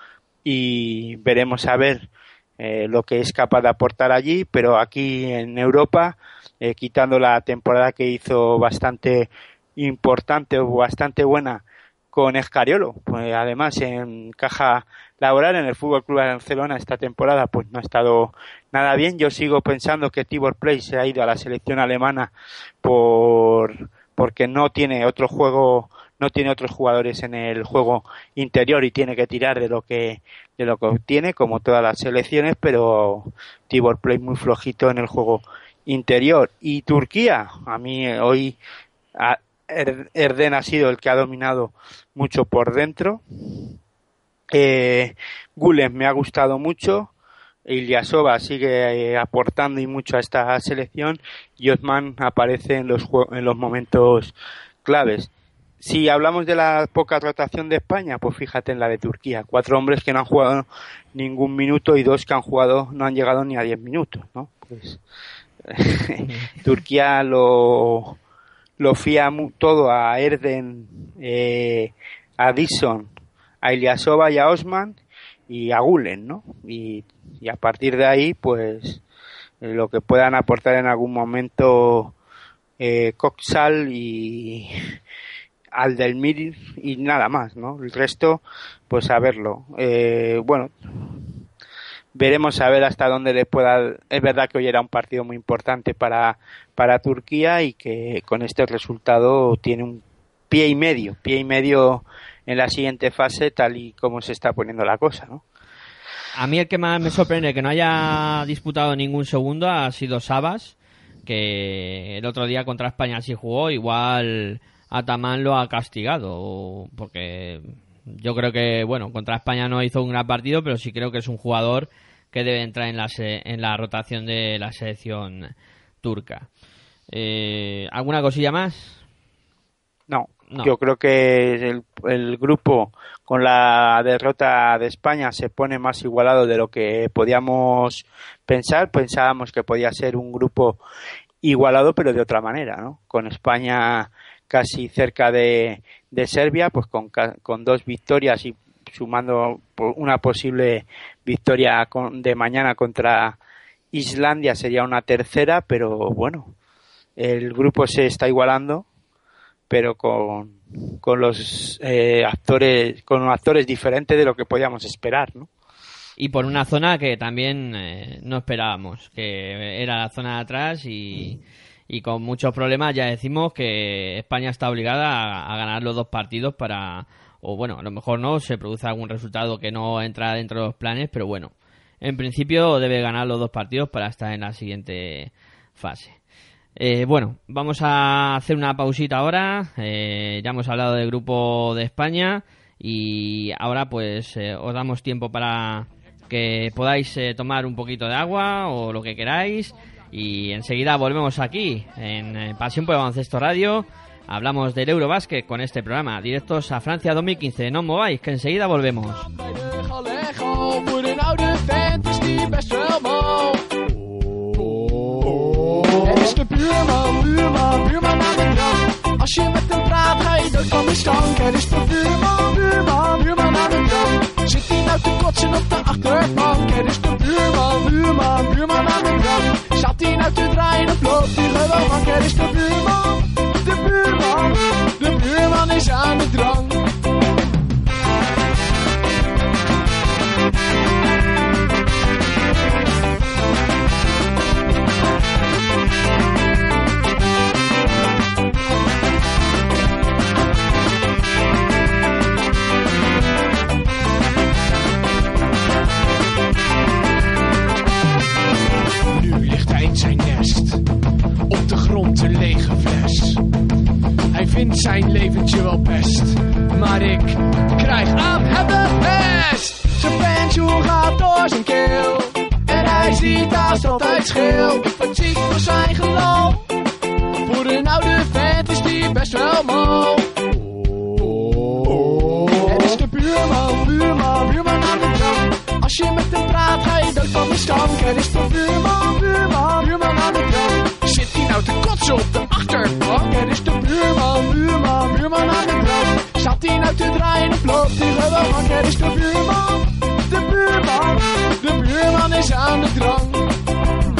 y veremos a ver eh, lo que es capaz de aportar allí, pero aquí en Europa, eh, quitando la temporada que hizo bastante importante o bastante buena con Escariolo, pues además en caja laboral en el Fútbol Club de Barcelona esta temporada pues no ha estado nada bien. Yo sigo pensando que Tibor Play se ha ido a la selección alemana por porque no tiene otro juego, no tiene otros jugadores en el juego interior y tiene que tirar de lo que de lo que obtiene como todas las selecciones, pero Tibor Play muy flojito en el juego interior y Turquía, a mí hoy Erden ha sido el que ha dominado mucho por dentro eh, Gulen me ha gustado mucho. Ilyasova sigue eh, aportando y mucho a esta selección y Osman aparece en los, en los momentos claves. Si hablamos de la poca rotación de España, pues fíjate en la de Turquía. Cuatro hombres que no han jugado ningún minuto y dos que han jugado no han llegado ni a diez minutos, ¿no? Pues Turquía lo, lo fía todo a Erden, eh, a Dixon a Ilyasova y a Osman y a Gulen, ¿no? Y, a partir de ahí, pues, eh, lo que puedan aportar en algún momento eh, Coxal y Aldelmir y nada más, ¿no? El resto, pues a verlo. Eh, bueno, veremos a ver hasta dónde le pueda. Es verdad que hoy era un partido muy importante para, para Turquía y que con este resultado tiene un pie y medio, pie y medio en la siguiente fase tal y como se está poniendo la cosa, ¿no? A mí el que más me sorprende que no haya disputado ningún segundo ha sido Sabas, que el otro día contra España sí jugó, igual Atamán lo ha castigado, porque yo creo que, bueno, contra España no hizo un gran partido, pero sí creo que es un jugador que debe entrar en la, en la rotación de la selección turca. Eh, ¿Alguna cosilla más? No, yo creo que el, grupo con la derrota de España se pone más igualado de lo que podíamos pensar. Pensábamos que podía ser un grupo igualado, pero de otra manera, ¿no? Con España casi cerca de, Serbia, pues con, con dos victorias y sumando una posible victoria de mañana contra Islandia sería una tercera, pero bueno, el grupo se está igualando pero con, con los eh, actores, con actores diferentes de lo que podíamos esperar, ¿no? Y por una zona que también eh, no esperábamos, que era la zona de atrás y, y con muchos problemas ya decimos que España está obligada a, ganar los dos partidos para, o bueno, a lo mejor no, se produce algún resultado que no entra dentro de los planes, pero bueno, en principio debe ganar los dos partidos para estar en la siguiente fase. Eh, bueno, vamos a hacer una pausita ahora. Eh, ya hemos hablado del grupo de España y ahora pues eh, os damos tiempo para que podáis eh, tomar un poquito de agua o lo que queráis. Y enseguida volvemos aquí en eh, Pasión por el Baloncesto Radio. Hablamos del Eurobásquet con este programa. Directos a Francia 2015. No mováis, que enseguida volvemos. De buurman, buurman, buurman aan de drank. Als je met hem praat ga je dood van de stank. Er is de buurman, buurman, buurman aan de drank. Zit hij nou te kotsen op de achterbank? Er is de buurman, buurman, buurman aan de drank. Zat hij nou te draaien of loopt hij gewoon mank? Er is de buurman, de buurman, de buurman is aan de drank. Zijn leventje wel best, maar ik krijg aan hem de pest. Zijn pensioen gaat door zijn keel, hij ziet haast altijd scheel. Word ziek van zijn geloof, voor een oude vent is die best wel mal. Het is de buurman, buurman, buurman aan de drank. Als je met hem praat, ga je dood van de stank. Het is de buurman, buurman, buurman aan de drank. Zit hij nou te kotsen op de achterbank? Het is de buurman, buurman, buurman aan de drank. Zat hij nou te draaien of loopt hij gewoon? Het is de buurman, de buurman, de buurman is aan de drank.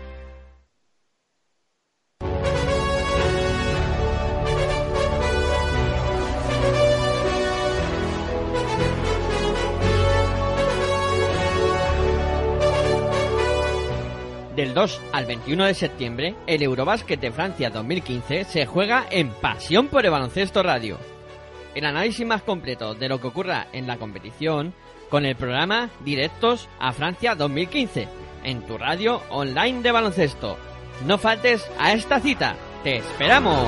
Del 2 al 21 de septiembre, el Eurobásquet de Francia 2015 se juega en Pasión por el Baloncesto Radio. El análisis más completo de lo que ocurra en la competición con el programa Directos a Francia 2015 en tu radio online de baloncesto. No faltes a esta cita. ¡Te esperamos!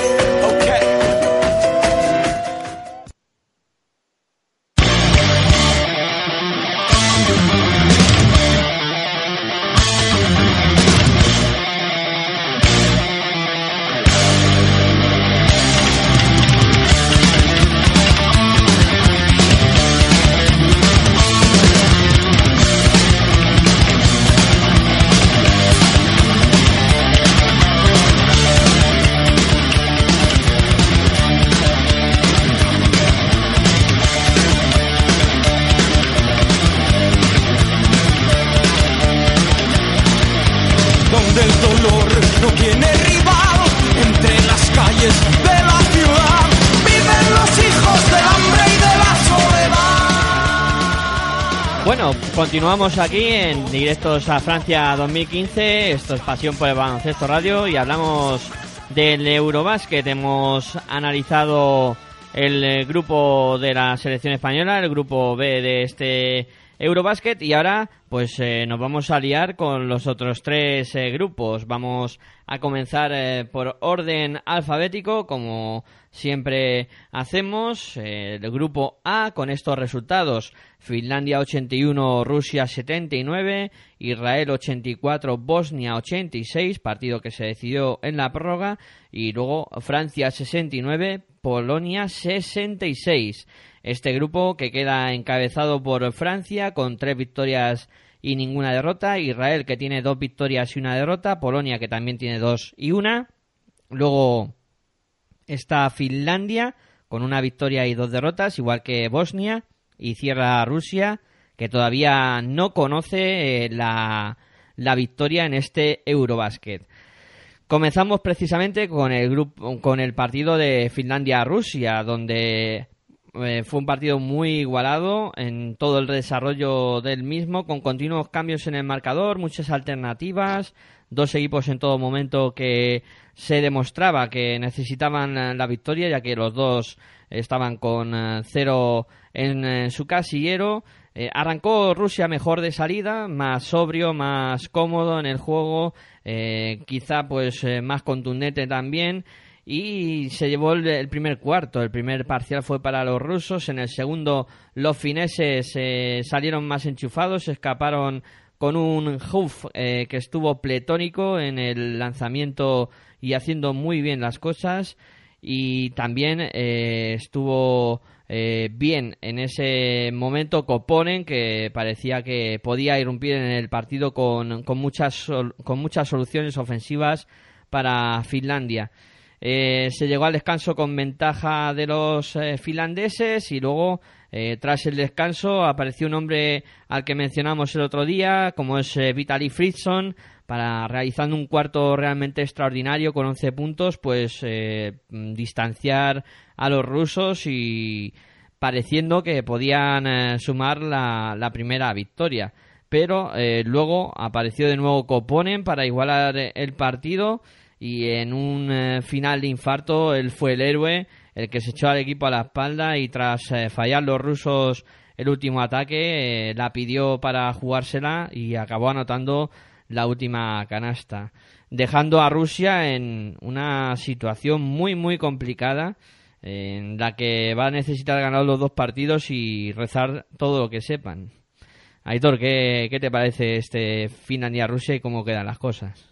El dolor no tiene rival entre las calles de la ciudad viven los hijos del hambre y de la soledad. Bueno, continuamos aquí en Directos a Francia 2015. Esto es Pasión por el Baloncesto Radio y hablamos del Eurobásquet. Hemos analizado el eh, grupo de la selección española, el grupo B de este Eurobásquet y ahora pues eh, nos vamos a liar con los otros tres eh, grupos. Vamos a comenzar eh, por orden alfabético como siempre hacemos. El grupo A con estos resultados. Finlandia 81, Rusia 79, Israel 84, Bosnia 86, partido que se decidió en la prórroga, y luego Francia 69, Polonia 66. Este grupo que queda encabezado por Francia con tres victorias y ninguna derrota, Israel que tiene dos victorias y una derrota, Polonia que también tiene dos y una, luego está Finlandia con una victoria y dos derrotas, igual que Bosnia, y cierra Rusia que todavía no conoce eh, la, la victoria en este Eurobasket. Comenzamos precisamente con el grupo, con el partido de Finlandia-Rusia, donde eh, fue un partido muy igualado en todo el desarrollo del mismo, con continuos cambios en el marcador, muchas alternativas, dos equipos en todo momento que se demostraba que necesitaban eh, la victoria, ya que los dos estaban con eh, cero en, en su casillero. Eh, arrancó Rusia mejor de salida, más sobrio, más cómodo en el juego, eh, quizá pues eh, más contundente también y se llevó el, primer cuarto. El primer parcial fue para los rusos. En el segundo, los fineses eh, salieron más enchufados, escaparon con un Huff eh, que estuvo pletónico en el lanzamiento y haciendo muy bien las cosas. Y también eh, estuvo eh, bien en ese momento Koponen, que parecía que podía irrumpir en el partido con, con muchas, con muchas soluciones ofensivas para Finlandia. Eh, se llegó al descanso con ventaja de los eh, finlandeses y luego, eh, tras el descanso, apareció un hombre al que mencionamos el otro día, como es eh, Vitaly Fritson, para realizando un cuarto realmente extraordinario con 11 puntos, pues distanciar a los rusos y pareciendo que podían sumar la, primera victoria. Pero luego apareció de nuevo Koponen para igualar el partido y en un eh, final de infarto él fue el héroe, el que se echó al equipo a la espalda y tras eh, fallar los rusos el último ataque eh, la pidió para jugársela y acabó anotando la última canasta, dejando a Rusia en una situación muy muy complicada en la que va a necesitar ganar los dos partidos y rezar todo lo que sepan. Aitor, ¿qué, qué te parece este Finlandia-Rusia y cómo quedan las cosas?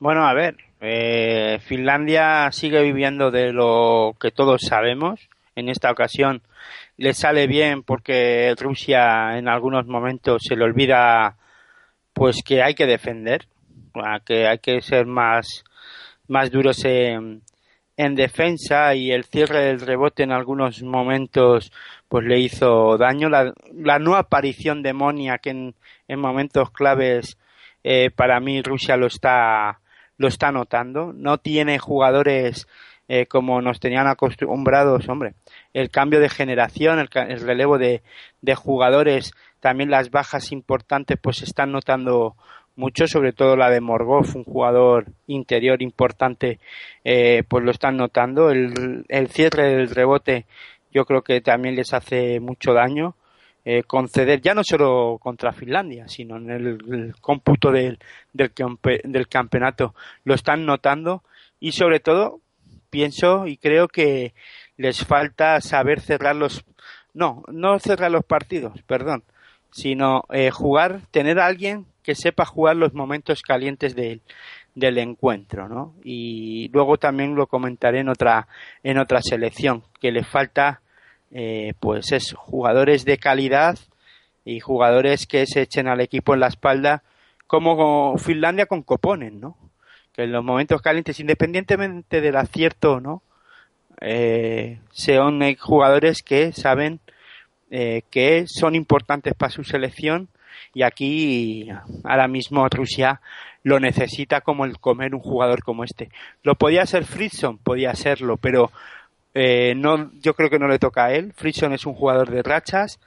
Bueno, a ver, eh, Finlandia sigue viviendo de lo que todos sabemos. En esta ocasión le sale bien porque Rusia en algunos momentos se le olvida pues que hay que defender, que hay que ser más, más duros en, en defensa y el cierre del rebote en algunos momentos pues le hizo daño. La, la no aparición de Monia que en, en momentos claves eh, para mí Rusia lo está lo está notando. No tiene jugadores eh, como nos tenían acostumbrados, hombre. El cambio de generación, el, el relevo de, de jugadores, también las bajas importantes, pues se están notando mucho, sobre todo la de Morgov, un jugador interior importante, eh, pues lo están notando. El, el cierre del rebote yo creo que también les hace mucho daño. Eh, conceder, ya no solo contra Finlandia, sino en el, cómputo del, del, del campeonato, lo están notando y sobre todo pienso y creo que les falta saber cerrar los no no cerrar los partidos perdón sino eh, jugar tener a alguien que sepa jugar los momentos calientes del, del encuentro no y luego también lo comentaré en otra en otra selección que le falta eh, pues es jugadores de calidad y jugadores que se echen al equipo en la espalda como Finlandia con Coponen no que en los momentos calientes, independientemente del acierto no, eh, son jugadores que saben eh, que son importantes para su selección y aquí ahora mismo Rusia lo necesita como el comer un jugador como este. Lo podía ser Fritson, podía serlo, pero eh, no, yo creo que no le toca a él. Fritson es un jugador de rachas.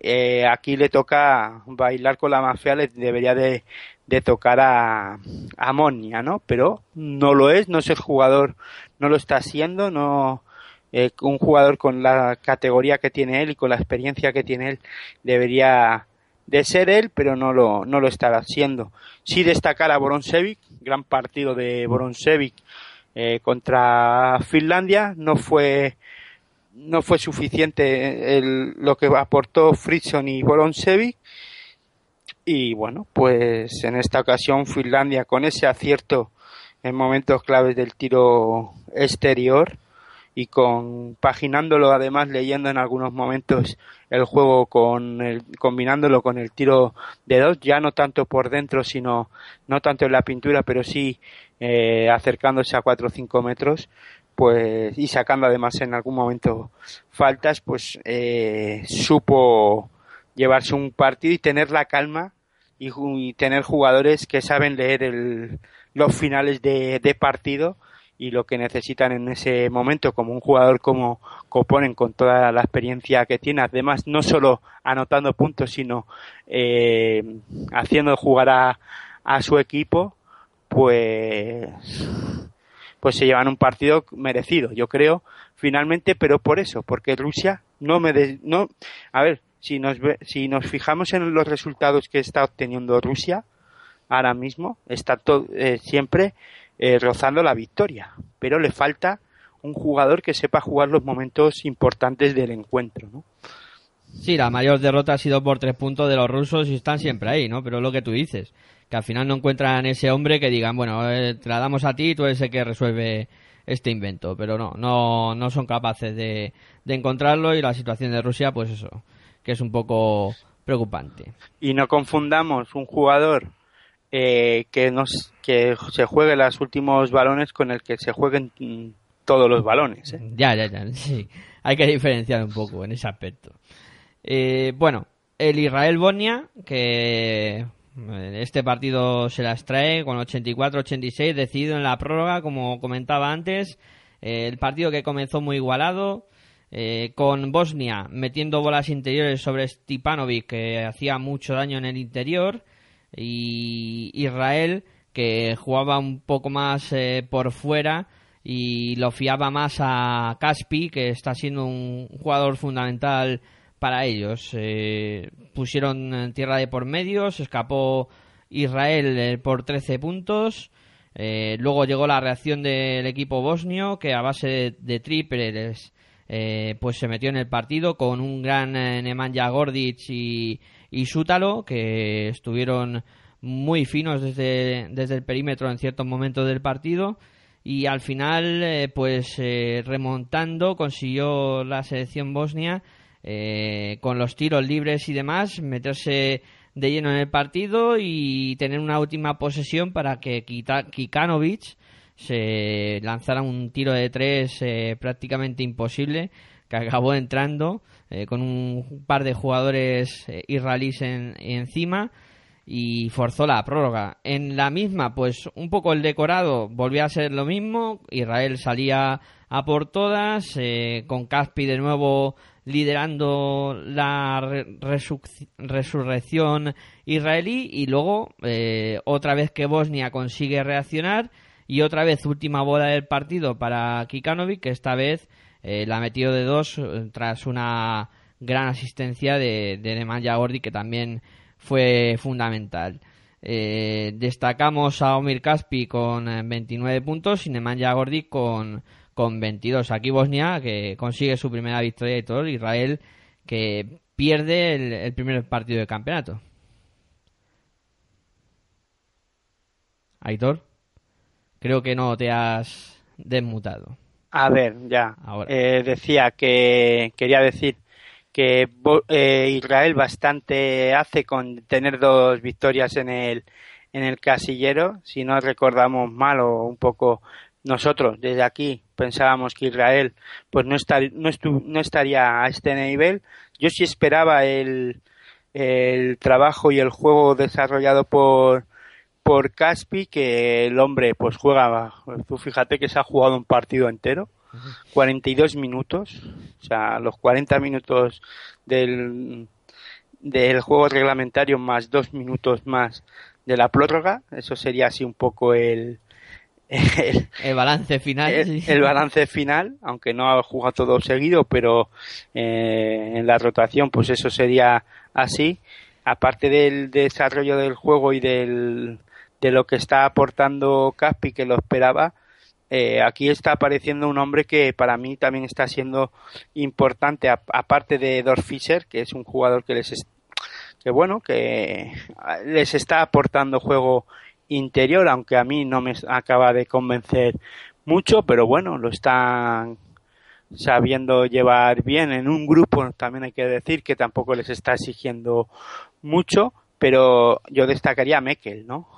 Eh, aquí le toca bailar con la mafia, le debería de, de tocar a, a Monia, ¿no? Pero no lo es, no es el jugador, no lo está haciendo, no eh, un jugador con la categoría que tiene él y con la experiencia que tiene él debería de ser él, pero no lo, no lo estará haciendo. Sí destacar a Boronsevic, gran partido de Boronsevic eh, contra Finlandia, no fue no fue suficiente el, lo que aportó Fritson y Boronsevic y bueno, pues en esta ocasión Finlandia con ese acierto en momentos claves del tiro exterior y con paginándolo además leyendo en algunos momentos el juego con el, combinándolo con el tiro de dos ya no tanto por dentro sino no tanto en la pintura pero sí eh, acercándose a cuatro o cinco metros pues y sacando además en algún momento faltas pues eh, supo llevarse un partido y tener la calma y, tener jugadores que saben leer el, los finales de, partido y lo que necesitan en ese momento, como un jugador como Coponen con toda la experiencia que tiene, además no solo anotando puntos, sino eh, haciendo jugar a, a su equipo, pues pues se llevan un partido merecido, yo creo, finalmente, pero por eso, porque Rusia no me no, a ver, si nos, si nos fijamos en los resultados que está obteniendo Rusia ahora mismo, está eh, siempre eh, rozando la victoria, pero le falta un jugador que sepa jugar los momentos importantes del encuentro, ¿no? Sí, la mayor derrota ha sido por tres puntos de los rusos y están siempre ahí, ¿no? Pero lo que tú dices, que al final no encuentran ese hombre que digan, bueno, eh, te la damos a ti, tú eres el que resuelve este invento, pero no, no, no son capaces de, de encontrarlo y la situación de Rusia, pues eso, que es un poco preocupante. Y no confundamos un jugador eh, que, nos, que se juegue los últimos balones con el que se jueguen todos los balones. ¿eh? Ya, ya, ya, sí. Hay que diferenciar un poco en ese aspecto. Eh, bueno, el Israel-Bosnia, que este partido se las trae con 84-86, decidido en la prórroga, como comentaba antes. el partido que comenzó muy igualado, eh, con Bosnia metiendo bolas interiores sobre Stipanovic, que hacía mucho daño en el interior, y Israel, que jugaba un poco más eh, por fuera y lo fiaba más a Caspi, que está siendo un jugador fundamental para ellos. Eh, pusieron tierra de por medio, se escapó Israel por 13 puntos. luego llegó la reacción del equipo bosnio, que a base de, triples eh, pues se metió en el partido con un gran eh, Nemanja Gordic y, y Sútalo, que estuvieron muy finos desde, desde el perímetro en ciertos momentos del partido y al final eh, pues remontando consiguió la selección bosnia con los tiros libres y demás meterse de lleno en el partido y tener una última posesión para que Kikanovic se lanzara un tiro de tres eh, prácticamente imposible que acabó entrando eh, con un par de jugadores eh, israelíes encima y forzó la prórroga. En la misma, pues un poco el decorado volvió a ser lo mismo. Israel salía a por todas, con Caspi de nuevo liderando la resurrección israelí y luego otra vez que Bosnia consigue reaccionar y otra vez última bola del partido para Kikanovic, que esta vez eh, la metió de dos eh, tras una gran asistencia de, de Nemanja Gordi que también fue fundamental. Eh, destacamos a Omir Kaspi con 29 eh, puntos y Nemanja Gordi con, con 22. Aquí Bosnia, que consigue su primera victoria de todo. Israel, que pierde el, primer partido de campeonato. Aitor, creo que no te has desmutado. A ver, ya. Eh, decía que quería decir que eh, Israel bastante hace con tener dos victorias en el en el casillero, si no recordamos mal o un poco nosotros desde aquí pensábamos que Israel pues no, no, no estaría a este nivel. Yo sí esperaba el, el trabajo y el juego desarrollado por por Caspi que el hombre pues juega, tú fíjate que se ha jugado un partido entero 42 minutos, o sea, los 40 minutos del, del juego reglamentario más dos minutos más de la prórroga, eso sería así un poco el, el, balance final. El, balance final, aunque no ha jugado todo seguido, pero eh, en la rotación, pues eso sería así. Aparte del desarrollo del juego y del, de lo que está aportando Caspi, que lo esperaba, eh, aquí está apareciendo un hombre que para mí también está siendo importante, aparte de Dorf Fischer, que es un jugador que les que bueno, que les está aportando juego interior, aunque a mí no me acaba de convencer mucho, pero bueno, lo están sabiendo llevar bien en un grupo, también hay que decir que tampoco les está exigiendo mucho, pero yo destacaría a Mekel, ¿no?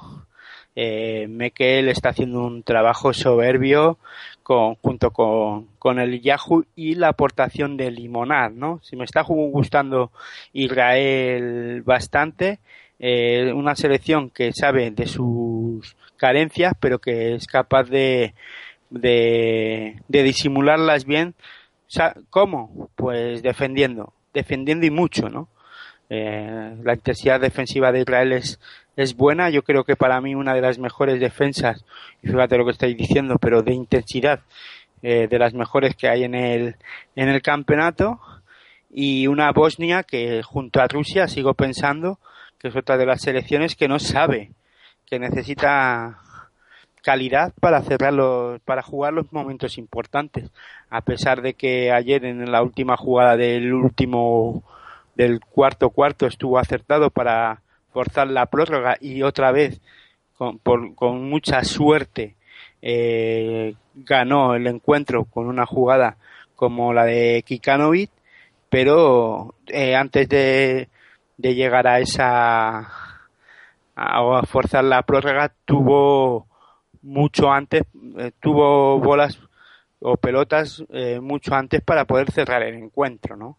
Eh, Mekel está haciendo un trabajo soberbio con, junto con, con, el Yahoo y la aportación de Limonar, ¿no? Si me está gustando Israel bastante, eh, una selección que sabe de sus carencias, pero que es capaz de, de, de disimularlas bien. ¿Cómo? Pues defendiendo, defendiendo y mucho, ¿no? Eh, la intensidad defensiva de Israel es, es buena. Yo creo que para mí una de las mejores defensas, y fíjate lo que estáis diciendo, pero de intensidad, eh, de las mejores que hay en el, en el campeonato. Y una Bosnia que junto a Rusia sigo pensando que es otra de las selecciones que no sabe, que necesita calidad para cerrar para jugar los momentos importantes. A pesar de que ayer en la última jugada del último del cuarto cuarto estuvo acertado para forzar la prórroga y otra vez con, con mucha suerte eh, ganó el encuentro con una jugada como la de Kikanovic, pero eh, antes de, de, llegar a esa a forzar la prórroga tuvo mucho antes eh, tuvo bolas o pelotas mucho antes para poder cerrar el encuentro, ¿no?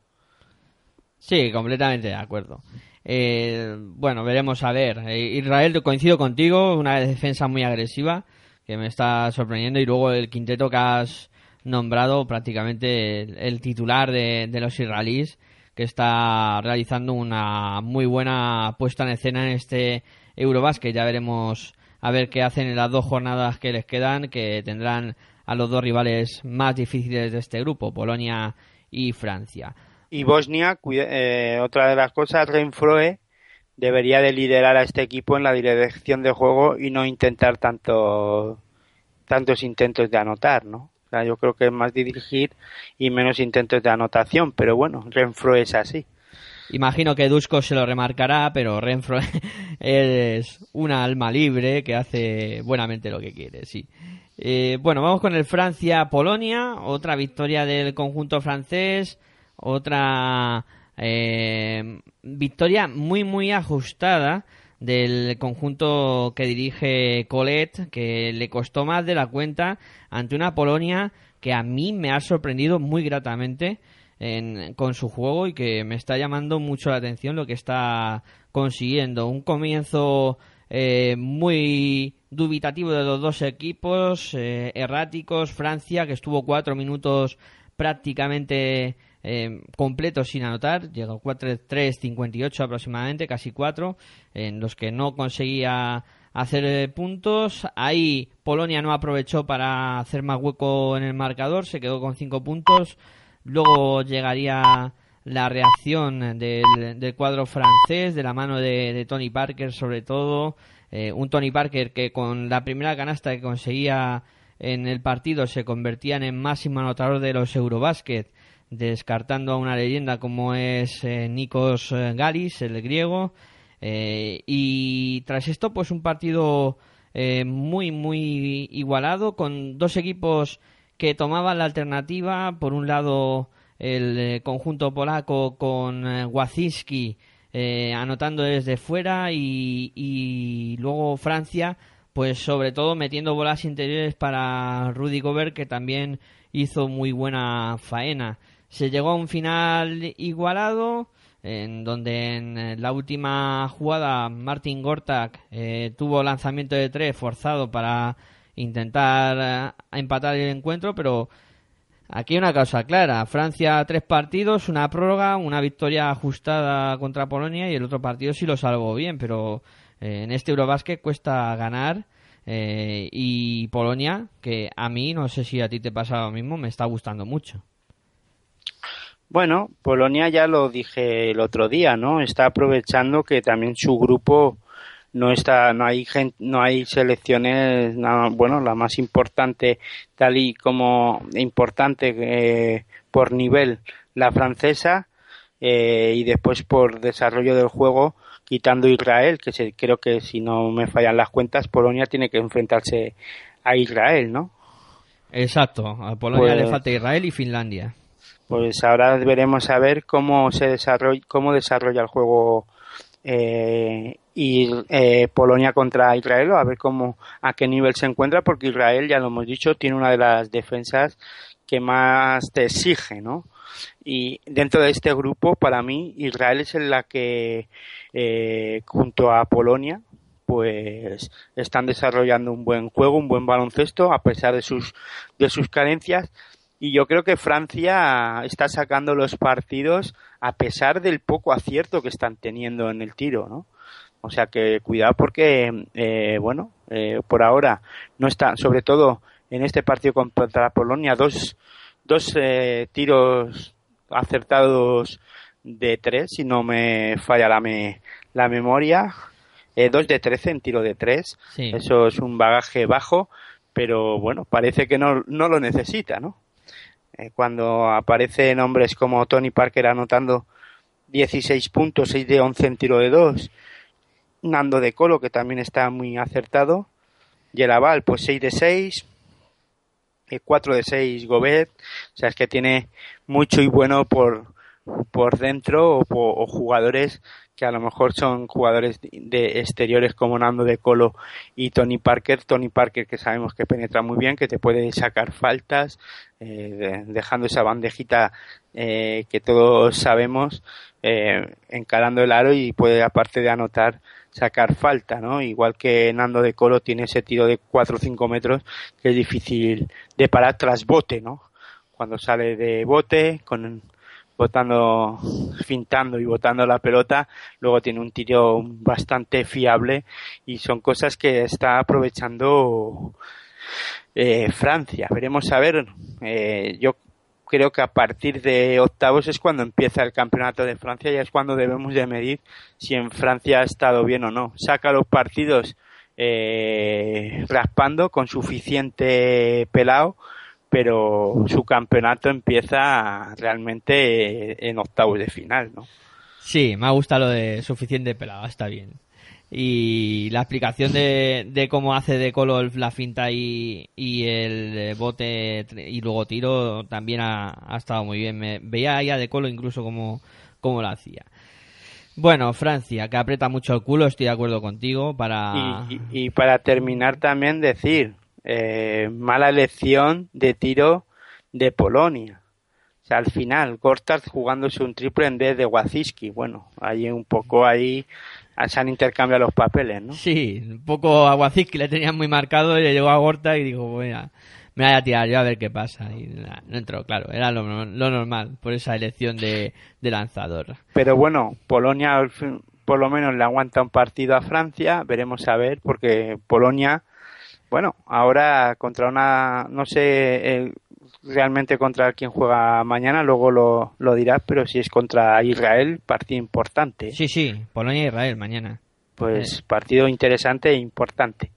Sí, completamente de acuerdo. Eh, bueno, veremos a ver. Eh, Israel, coincido contigo, una defensa muy agresiva que me está sorprendiendo y luego el quinteto que has nombrado prácticamente el, titular de, los israelíes que está realizando una muy buena puesta en escena en este Eurobasket. Ya veremos a ver qué hacen en las dos jornadas que les quedan, que tendrán a los dos rivales más difíciles de este grupo, Polonia y Francia. Y Bosnia, eh, otra de las cosas, Renfroe debería de liderar a este equipo en la dirección de juego y no intentar tanto tantos intentos de anotar, ¿no? Yo creo que es más dirigir y menos intentos de anotación, pero bueno, Renfro es así. Imagino que Dusko se lo remarcará, pero Renfro es una alma libre que hace buenamente lo que quiere, sí. Eh, bueno, vamos con el Francia-Polonia, otra victoria del conjunto francés otra eh, victoria muy muy ajustada del conjunto que dirige Colette, que le costó más de la cuenta ante una Polonia que a mí me ha sorprendido muy gratamente con su juego y que me está llamando mucho la atención lo que está consiguiendo. Un comienzo eh, muy dubitativo de los dos equipos, eh, erráticos. Francia, que estuvo cuatro minutos prácticamente eh, completo sin anotar, llegó 4-3-58 aproximadamente, casi 4, en los que no conseguía hacer eh, puntos. Ahí Polonia no aprovechó para hacer más hueco en el marcador, se quedó con 5 puntos. Luego llegaría la reacción del, cuadro francés, de la mano de, Tony Parker sobre todo. Eh, un Tony Parker que con la primera canasta que conseguía en el partido se convertía en máximo anotador de los Eurobasket, descartando a una leyenda como es eh, Nikos eh, Galis, el griego. y tras esto, pues un partido muy, muy igualado, con dos equipos que tomaban la alternativa. Por un lado, el eh, conjunto polaco con eh, Wacinski eh, anotando desde fuera y, luego Francia pues sobre todo metiendo bolas interiores para Rudy Gobert que también hizo muy buena faena se llegó a un final igualado en donde en la última jugada Martin Gortak tuvo lanzamiento de tres forzado para intentar empatar el encuentro pero Aquí una causa clara. Francia tres partidos, una prórroga, una victoria ajustada contra Polonia y el otro partido sí lo salvó bien, pero eh, en este Eurobasket cuesta ganar eh, y Polonia, que a mí, no sé si a ti te pasa lo mismo, me está gustando mucho. Bueno, Polonia ya lo dije el otro día, ¿no? Está aprovechando que también su grupo no está no hay no hay selecciones bueno la más importante tal y como importante eh, por nivel la francesa eh, y después por desarrollo del juego quitando Israel que se, creo que si no me fallan las cuentas Polonia tiene que enfrentarse a Israel no exacto a Polonia le pues falta Israel y Finlandia pues ahora veremos a ver cómo se desarrolla cómo desarrolla el juego eh, y eh, Polonia contra Israel, a ver cómo, a qué nivel se encuentra, porque Israel, ya lo hemos dicho, tiene una de las defensas que más te exige, ¿no? Y dentro de este grupo, para mí, Israel es en la que, eh, junto a Polonia, pues están desarrollando un buen juego, un buen baloncesto, a pesar de sus, de sus carencias. Y yo creo que Francia está sacando los partidos a pesar del poco acierto que están teniendo en el tiro, ¿no? O sea que cuidado porque, eh, bueno, eh, por ahora no está, sobre todo en este partido contra Polonia, dos, dos eh, tiros acertados de tres, si no me falla la, me, la memoria, dos de trece en tiro de tres. Eso es un bagaje bajo, pero bueno, parece que no, no lo necesita, ¿no? Cuando aparecen hombres como Tony Parker anotando 16 puntos, 6 de 11 en tiro de dos Nando de Colo, que también está muy acertado. Y el Aval, pues 6 de 6. 4 de 6 Gobet. O sea, es que tiene mucho y bueno por, por dentro o, o, jugadores que a lo mejor son jugadores de exteriores como Nando de Colo y Tony Parker. Tony Parker que sabemos que penetra muy bien, que te puede sacar faltas, eh, dejando esa bandejita eh, que todos sabemos, eh, encarando el aro y puede aparte de anotar sacar falta, ¿no? Igual que Nando de Colo tiene ese tiro de 4 o 5 metros que es difícil de parar tras bote, ¿no? Cuando sale de bote, con botando, fintando y botando la pelota, luego tiene un tiro bastante fiable y son cosas que está aprovechando eh, Francia. Veremos a ver, eh, yo creo que a partir de octavos es cuando empieza el campeonato de Francia y es cuando debemos de medir si en Francia ha estado bien o no. Saca los partidos eh, raspando con suficiente pelado, pero su campeonato empieza realmente en octavos de final, ¿no? Sí, me gusta lo de suficiente pelado, está bien y la explicación de, de cómo hace de color la finta y, y el bote y luego tiro también ha, estado muy bien. Me veía ya de colo incluso como, como lo hacía. Bueno, Francia, que aprieta mucho el culo, estoy de acuerdo contigo. Para... Y, para terminar también decir, eh, mala elección de tiro de Polonia. O sea, al final, Gortard jugándose un triple en vez de Waziski. Bueno, hay un poco ahí se han intercambiado los papeles, ¿no? Sí, un poco a que le tenían muy marcado y le llegó a Gorta y dijo, bueno, me voy a tirar yo a ver qué pasa. Y no entró, claro, era lo, normal por esa elección de, lanzador. Pero bueno, Polonia por lo menos le aguanta un partido a Francia, veremos a ver, porque Polonia, bueno, ahora contra una, no sé realmente contra quien juega mañana, luego lo, lo dirás, pero si es contra Israel, partido importante. Sí, sí, Polonia-Israel mañana. Pues eh. partido interesante e importante.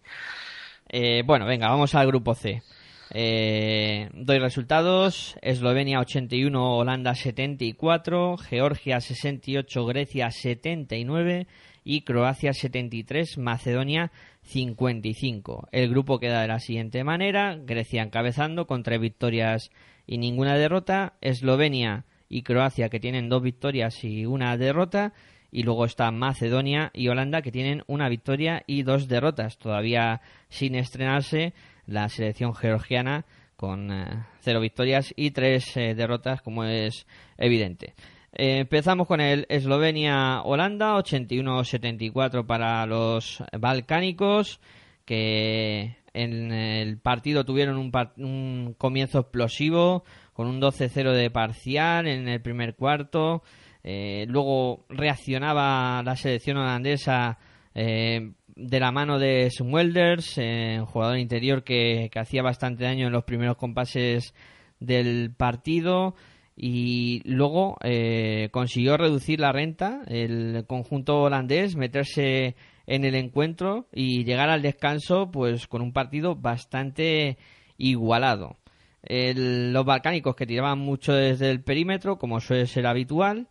Eh, bueno, venga, vamos al grupo C. Eh, doy resultados. Eslovenia 81, Holanda 74, Georgia 68, Grecia 79 y Croacia 73, Macedonia 55. El grupo queda de la siguiente manera, Grecia encabezando con tres victorias y ninguna derrota, Eslovenia y Croacia que tienen dos victorias y una derrota, y luego está Macedonia y Holanda que tienen una victoria y dos derrotas, todavía sin estrenarse la selección georgiana con eh, cero victorias y tres eh, derrotas como es evidente. Eh, empezamos con el Eslovenia-Holanda, 81-74 para los balcánicos, que en el partido tuvieron un, un comienzo explosivo, con un 12-0 de parcial en el primer cuarto. Eh, luego reaccionaba la selección holandesa eh, de la mano de Smuelders, un jugador interior que hacía bastante daño en los primeros compases del partido y luego eh, consiguió reducir la renta el conjunto holandés meterse en el encuentro y llegar al descanso pues con un partido bastante igualado. Los balcánicos que tiraban mucho desde el perímetro como suele ser habitual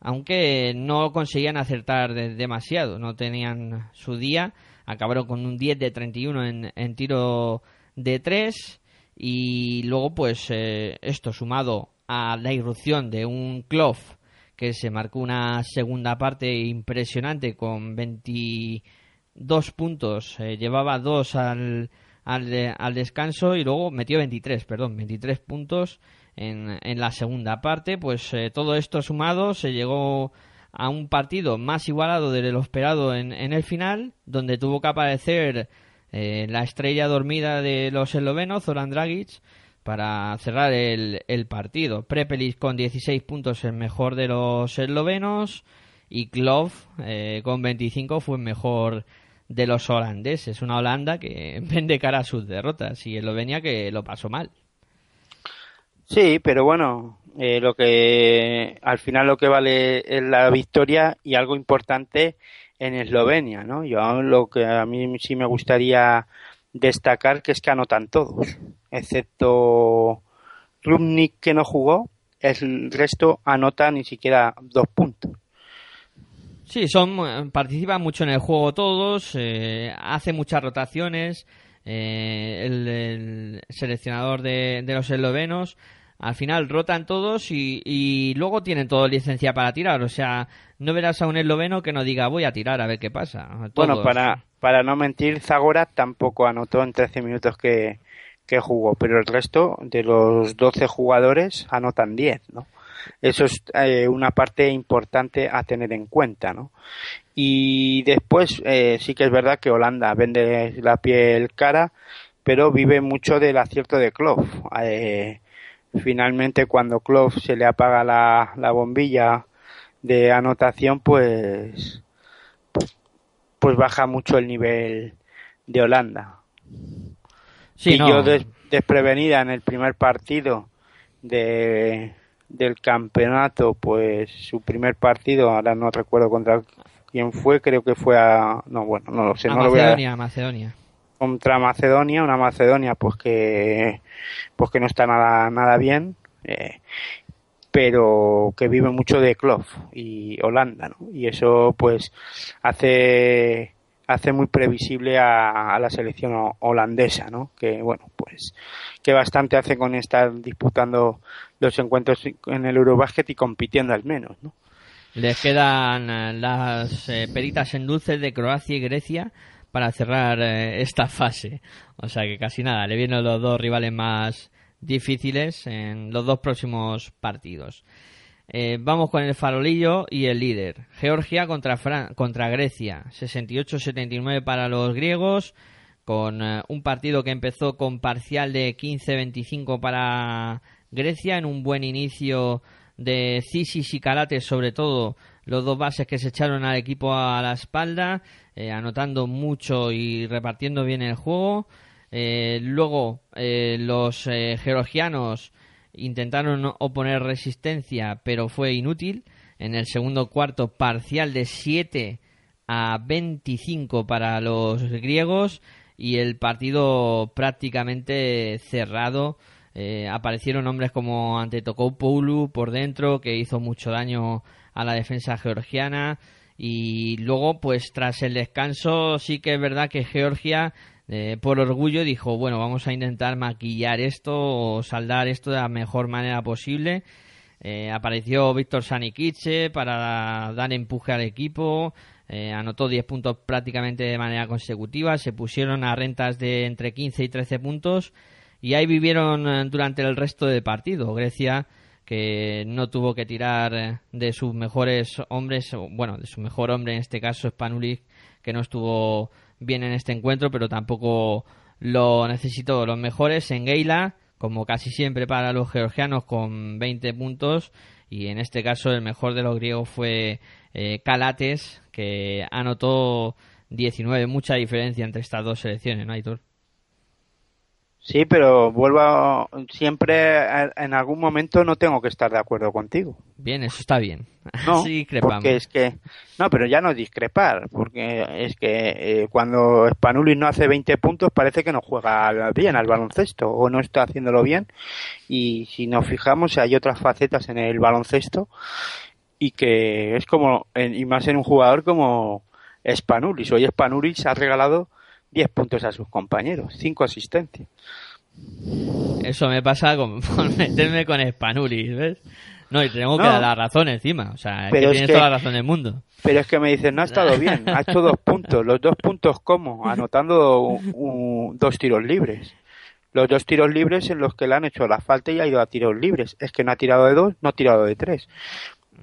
aunque no conseguían acertar demasiado no tenían su día acabaron con un 10 de 31 en, en tiro de 3 y luego pues eh, esto sumado a la irrupción de un Clough que se marcó una segunda parte impresionante con 22 puntos, eh, llevaba dos al, al, descanso y luego metió 23, perdón, 23 puntos en, en la segunda parte. Pues eh, todo esto sumado se llegó a un partido más igualado de lo esperado en, en el final, donde tuvo que aparecer eh, la estrella dormida de los eslovenos, Zoran Dragic, para cerrar el, el partido. Prepelis con 16 puntos el mejor de los eslovenos y Klov eh, con 25 fue el mejor de los holandeses. Una Holanda que vende cara a sus derrotas y Eslovenia que lo pasó mal. Sí, pero bueno, eh, lo que al final lo que vale es la victoria y algo importante en Eslovenia, ¿no? Yo lo que a mí sí me gustaría destacar que es que anotan todos, excepto Klubnik que no jugó, el resto anota ni siquiera dos puntos. Sí, son participan mucho en el juego todos, eh, hace muchas rotaciones. Eh, el, seleccionador de, de, los eslovenos al final rotan todos y, y, luego tienen todo licencia para tirar. O sea, no verás a un esloveno que no diga voy a tirar a ver qué pasa. Bueno, para, para no mentir, Zagora tampoco anotó en 13 minutos que, que jugó, pero el resto de los 12 jugadores anotan 10, ¿no? Eso es eh, una parte importante a tener en cuenta, ¿no? Y después eh, sí que es verdad que Holanda vende la piel cara, pero vive mucho del acierto de Klopp. Eh, finalmente cuando Klopp se le apaga la, la bombilla de anotación, pues pues baja mucho el nivel de Holanda. Sí, y yo desprevenida en el primer partido de del campeonato, pues su primer partido, ahora no recuerdo contra quién fue, creo que fue a no bueno, no lo sé, no Macedonia, lo voy a... Macedonia. Contra Macedonia, una Macedonia pues que pues que no está nada nada bien. Eh, pero que vive mucho de Klopp y Holanda, ¿no? Y eso pues hace hace muy previsible a, a, la selección holandesa, ¿no? Que bueno, pues que bastante hace con estar disputando los encuentros en el Eurobasket y compitiendo al menos, ¿no? Les quedan eh, las eh, peritas en dulce de Croacia y Grecia para cerrar eh, esta fase. O sea que casi nada, le vienen los dos rivales más difíciles en los dos próximos partidos. Eh, vamos con el farolillo y el líder. Georgia contra, Fran contra Grecia. 68-79 para los griegos. Con eh, un partido que empezó con parcial de 15-25 para Grecia. En un buen inicio de Cisis y Calates, sobre todo los dos bases que se echaron al equipo a la espalda. Eh, anotando mucho y repartiendo bien el juego. Luego, los georgianos intentaron oponer resistencia, pero fue inútil. En el segundo cuarto, parcial de 7 a 25 para los griegos y el partido prácticamente cerrado. Eh, aparecieron hombres como Antetokounmpo por dentro, que hizo mucho daño a la defensa georgiana. Y luego, pues tras el descanso, sí que es verdad que Georgia, eh, por orgullo, dijo, bueno, vamos a intentar maquillar esto o saldar esto de la mejor manera posible. Eh, apareció Víctor Sanikice para dar empuje al equipo. Eh, anotó 10 puntos prácticamente de manera consecutiva. Se pusieron a rentas de entre 15 y 13 puntos. Y ahí vivieron durante el resto del partido. Grecia que no tuvo que tirar eh, de sus mejores hombres, bueno, de su mejor hombre en este caso, Spanulis, que no estuvo bien en este encuentro, pero tampoco lo necesitó. Los mejores en Geila, como casi siempre para los georgianos, con 20 puntos, y en este caso el mejor de los griegos fue eh, Calates, que anotó 19, mucha diferencia entre estas dos selecciones, ¿no, Aitor? Sí, pero vuelvo siempre en algún momento no tengo que estar de acuerdo contigo. Bien, eso está bien. No, porque es que no, pero ya no discrepar, porque es que eh, cuando Spanulis no hace 20 puntos parece que no juega bien al baloncesto o no está haciéndolo bien y si nos fijamos hay otras facetas en el baloncesto y que es como y más en un jugador como Spanulis. Hoy Spanulis ha regalado 10 puntos a sus compañeros, 5 asistencias. Eso me pasa con, por meterme con Spanulis, ¿ves? No, y tengo que dar la razón encima. O sea, que tienes toda la razón del mundo. Pero es que me dicen, no ha estado bien, ha hecho dos puntos. ¿Los dos puntos cómo? Anotando dos tiros libres. Los dos tiros libres en los que le han hecho la falta y ha ido a tiros libres. Es que no ha tirado de dos, no ha tirado de tres.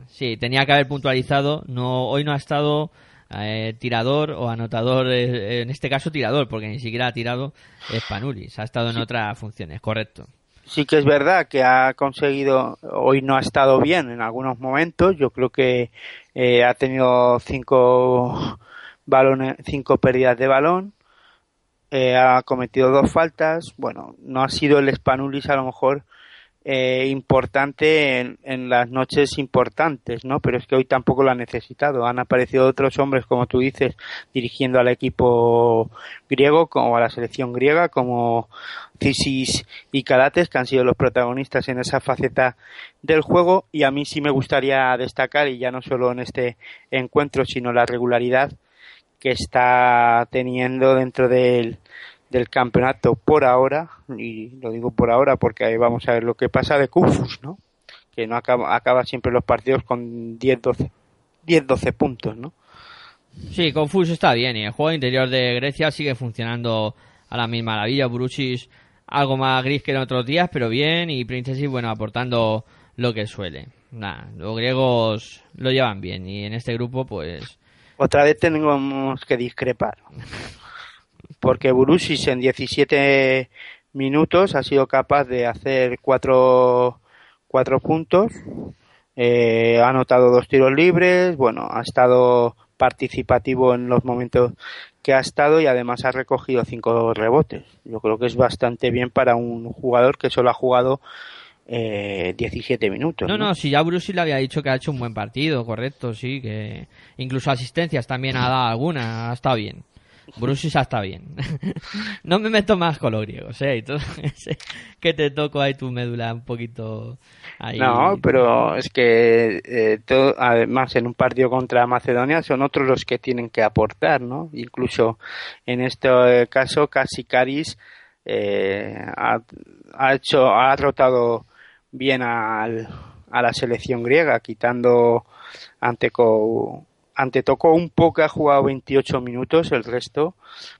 Sí, tenía que haber puntualizado. No, hoy no ha estado eh, tirador o anotador, eh, en este caso tirador, porque ni siquiera ha tirado Spanulis, ha estado en otras funciones, correcto. Sí que es verdad que ha conseguido, hoy no ha estado bien en algunos momentos, yo creo que eh, ha tenido cinco balones, cinco pérdidas de balón, ha cometido dos faltas, bueno, no ha sido el Spanulis a lo mejor eh, importante en, las noches importantes, ¿no? Pero es que hoy tampoco lo ha necesitado. Han aparecido otros hombres, como tú dices, dirigiendo al equipo griego, como a la selección griega, como Cisis y Calates, que han sido los protagonistas en esa faceta del juego. Y a mí sí me gustaría destacar, y ya no solo en este encuentro, sino la regularidad que está teniendo dentro del del campeonato por ahora, y lo digo por ahora porque ahí vamos a ver lo que pasa de Kufus, ¿no? Que no acaba, acaba siempre los partidos con 10-12 10-12 puntos, ¿no? Sí, Confus está bien y el juego interior de Grecia sigue funcionando a la misma maravilla. Bruchis algo más gris que en otros días, pero bien y Princesi, bueno, aportando lo que suele. Nada, los griegos lo llevan bien y en este grupo, pues... Otra vez tenemos que discrepar porque Burusis en 17 minutos ha sido capaz de hacer cuatro, cuatro puntos, eh, ha anotado dos tiros libres, bueno, ha estado participativo en los momentos que ha estado y además ha recogido cinco rebotes. Yo creo que es bastante bien para un jugador que solo ha jugado eh, 17 minutos. No, no, si ya Bruce le había dicho que ha hecho un buen partido, correcto, sí, que incluso asistencias también ha dado alguna, ha estado bien. Brusis está bien. no me meto más con los griegos, ¿eh? que te toco ahí tu médula un poquito ahí. No, pero es que eh, todo, además en un partido contra Macedonia son otros los que tienen que aportar, ¿no? Incluso en este caso, casi Caris eh, ha, hecho, ha rotado bien al, a la selección griega, quitando ante ante tocó un poco, ha jugado 28 minutos, el resto,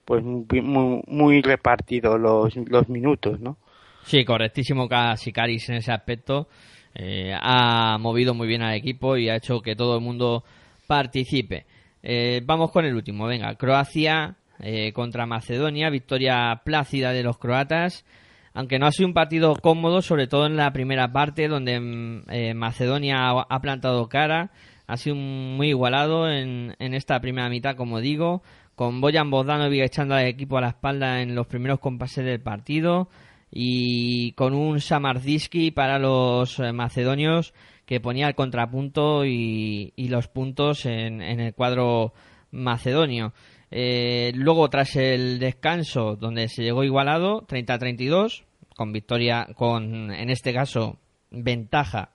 pues muy, muy repartido los, los minutos, ¿no? Sí, correctísimo Caris en ese aspecto. Eh, ha movido muy bien al equipo y ha hecho que todo el mundo participe. Eh, vamos con el último, venga, Croacia eh, contra Macedonia, victoria plácida de los croatas, aunque no ha sido un partido cómodo, sobre todo en la primera parte donde mm, Macedonia ha plantado cara, ha sido muy igualado en, en esta primera mitad, como digo, con Boyan Bogdanovic echando al equipo a la espalda en los primeros compases del partido y con un Samardziski para los eh, macedonios que ponía el contrapunto y, los puntos en, el cuadro macedonio. Eh, luego, tras el descanso, donde se llegó igualado, 30-32, con victoria, con, en este caso, ventaja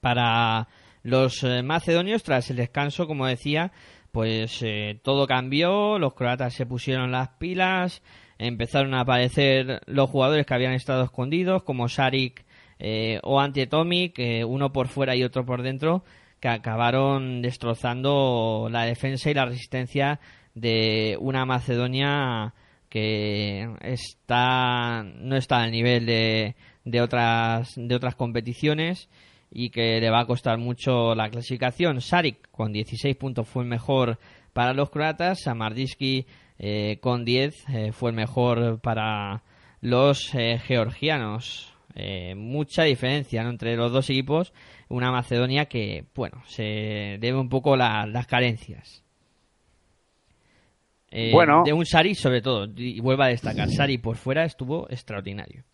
para los eh, macedonios, tras el descanso, como decía, pues todo cambió, los croatas se pusieron las pilas, empezaron a aparecer los jugadores que habían estado escondidos, como Sarik eh, o Antietomic, eh, uno por fuera y otro por dentro, que acabaron destrozando la defensa y la resistencia de una Macedonia que está no está al nivel de, de otras de otras competiciones y que le va a costar mucho la clasificación. Sarik con 16 puntos fue el mejor para los croatas, Samardiski eh, con 10 eh, fue el mejor para los eh, georgianos. mucha diferencia entre los dos equipos. Una Macedonia que, bueno, se debe un poco las carencias. bueno. De un Sari, sobre todo, y vuelvo a destacar, Sari por fuera estuvo extraordinario.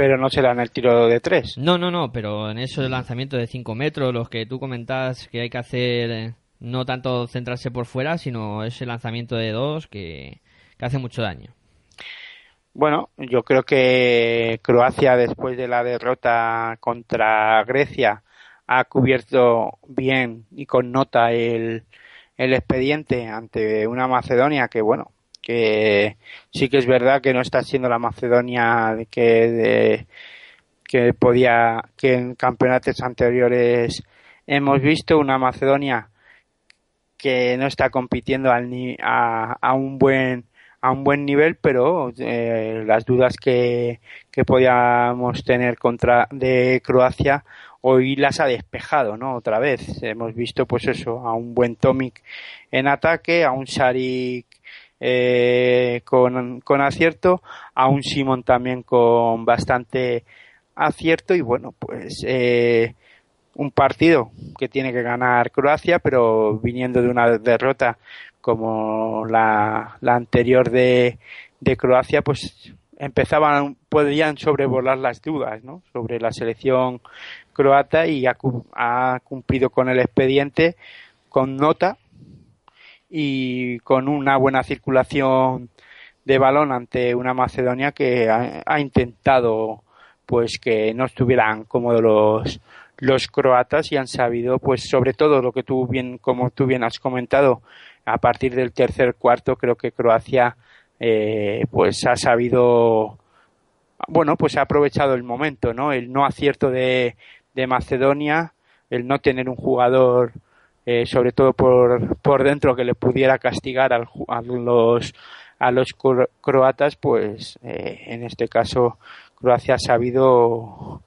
Pero no se dan el tiro de tres. No, no, no, pero en esos lanzamientos de 5 metros, los que tú comentas que hay que hacer no tanto centrarse por fuera, sino ese lanzamiento de dos que, hace mucho daño. Bueno, yo creo que Croacia, después de la derrota contra Grecia, ha cubierto bien y con nota el, el expediente ante una Macedonia que, bueno, que sí que es verdad que no está siendo la Macedonia que, que podía, que en campeonatos anteriores hemos visto, una Macedonia que no está compitiendo al a, a, un buen a un buen nivel pero eh, las dudas que, que podíamos tener contra de Croacia hoy las ha despejado no otra vez. Hemos visto pues eso a un buen Tomic en ataque a un Sharik eh, con, con acierto a un Simon también con bastante acierto y bueno pues eh, un partido que tiene que ganar Croacia, pero viniendo de una derrota como la, la anterior de, de Croacia, pues empezaban, podían sobrevolar las dudas ¿no? sobre la selección croata y ha, ha, cumplido con el expediente con nota y con una buena circulación de balón ante una Macedonia que ha, intentado pues que no estuvieran cómodos los, los croatas y han sabido, pues sobre todo lo que tú bien, como tú bien has comentado, a partir del tercer cuarto creo que Croacia eh, pues ha sabido, bueno, pues ha aprovechado el momento, ¿no? El no acierto de, de Macedonia, el no tener un jugador, eh, sobre todo por, por dentro, que le pudiera castigar a los a los croatas, pues eh, en este caso Croacia ha sabido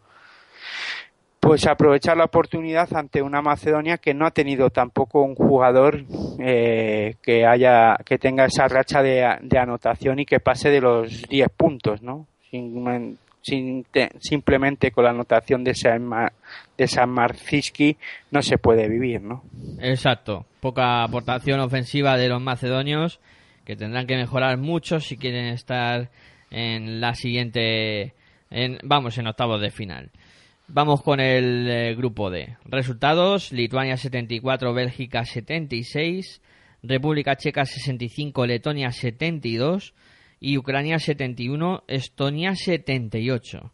pues aprovechar la oportunidad ante una Macedonia que no ha tenido tampoco un jugador eh, que haya que tenga esa racha de, anotación y que pase de los 10 puntos, ¿no? Sin, simplemente con la anotación de San, de San no se puede vivir, ¿no? Exacto, poca aportación ofensiva de los macedonios que tendrán que mejorar mucho si quieren estar en la siguiente, en, vamos, en octavos de final. Vamos con el eh, grupo D. Resultados: Lituania 74, Bélgica 76, República Checa 65, Letonia 72 y Ucrania 71, Estonia 78.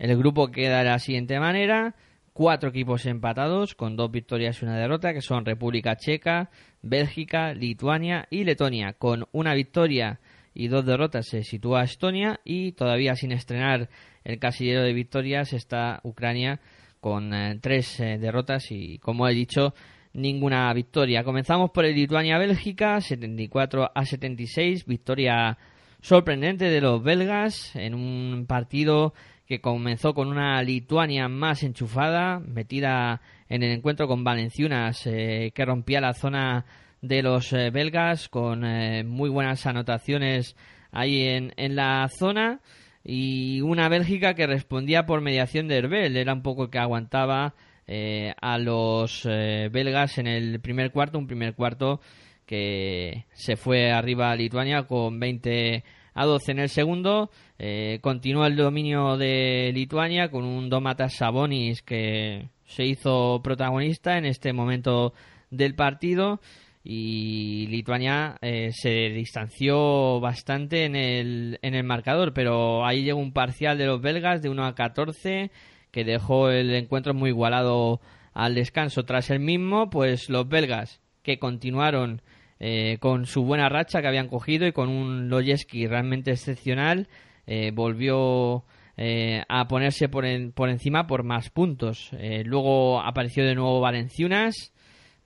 El grupo queda de la siguiente manera: cuatro equipos empatados con dos victorias y una derrota, que son República Checa, Bélgica, Lituania y Letonia. Con una victoria y dos derrotas se sitúa Estonia y todavía sin estrenar el casillero de victorias está Ucrania con eh, tres eh, derrotas y, como he dicho, ninguna victoria. Comenzamos por el Lituania-Bélgica, 74 a 76, victoria sorprendente de los belgas en un partido que comenzó con una Lituania más enchufada, metida en el encuentro con Valenciunas, eh, que rompía la zona de los belgas con muy buenas anotaciones ahí en, en la zona. Y una Bélgica que respondía por mediación de Herbel, era un poco que aguantaba eh, a los eh, belgas en el primer cuarto, un primer cuarto que se fue arriba a Lituania con 20 a 12 en el segundo. Eh, continúa el dominio de Lituania con un Domatas Sabonis que se hizo protagonista en este momento del partido y Lituania eh, se distanció bastante en el, en el marcador, pero ahí llegó un parcial de los belgas de 1 a 14 que dejó el encuentro muy igualado al descanso. Tras el mismo, pues los belgas que continuaron eh, con su buena racha que habían cogido y con un Loyeski realmente excepcional, eh, volvió eh, a ponerse por, por, encima por más puntos. luego apareció de nuevo Valenciunas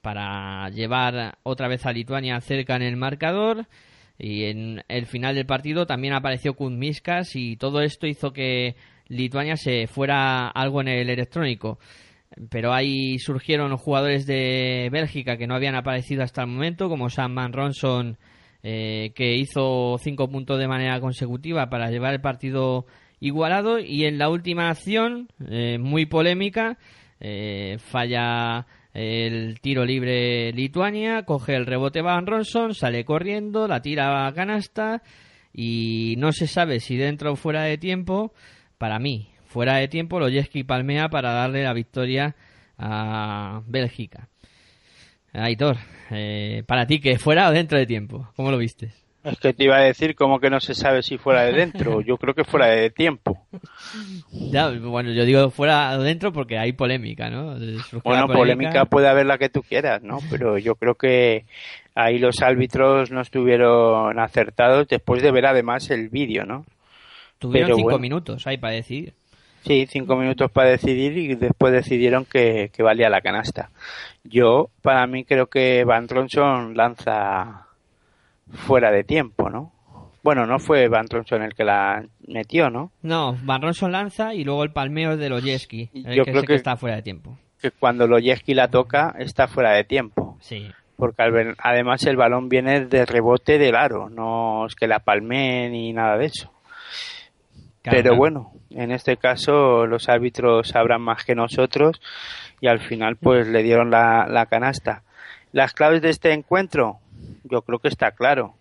para llevar otra vez a Lituania cerca en el marcador. Y en el final del partido también apareció Kuzmiskas y todo esto hizo que Lituania se fuera algo en el electrónico. Pero ahí surgieron jugadores de Bélgica que no habían aparecido hasta el momento, como Sam Van Ronson, eh, que hizo cinco puntos de manera consecutiva para llevar el partido igualado. Y en la última acción, eh, muy polémica, eh, falla el tiro libre Lituania, coge el rebote Van Ronson, sale corriendo, la tira a canasta y no se sabe si dentro o fuera de tiempo. Para mí, fuera de tiempo, Loyeski palmea para darle la victoria a Bélgica. Aitor, eh, para ti, que fuera o dentro de tiempo, ¿cómo lo viste? Es que te iba a decir como que no se sabe si fuera de dentro. Yo creo que fuera de tiempo. bueno, yo digo fuera o dentro porque hay polémica, ¿no? bueno, polémica... puede haber la que tú quieras, ¿no? Pero yo creo que ahí los árbitros no estuvieron acertados después de ver además el vídeo, ¿no? Tuvieron cinco minutos ahí para decidir. Sí, cinco minutos para decidir y después decidieron que, valía la canasta. Yo, para mí, creo que Van Tronson lanza fuera de tiempo, ¿no? Bueno, no fue Van Tronson el que la metió, ¿no? No, Van Tronson lanza y luego el palmeo es de Loyeski, Yo creo que, está fuera de tiempo. Que cuando Loyeski la toca, está fuera de tiempo. Sí. Porque además el balón viene de rebote del aro, no es que la palme ni nada de eso. Pero bueno, en este caso los árbitros sabrán más que nosotros y al final pues le dieron la, canasta. Las claves de este encuentro, yo creo que está claro.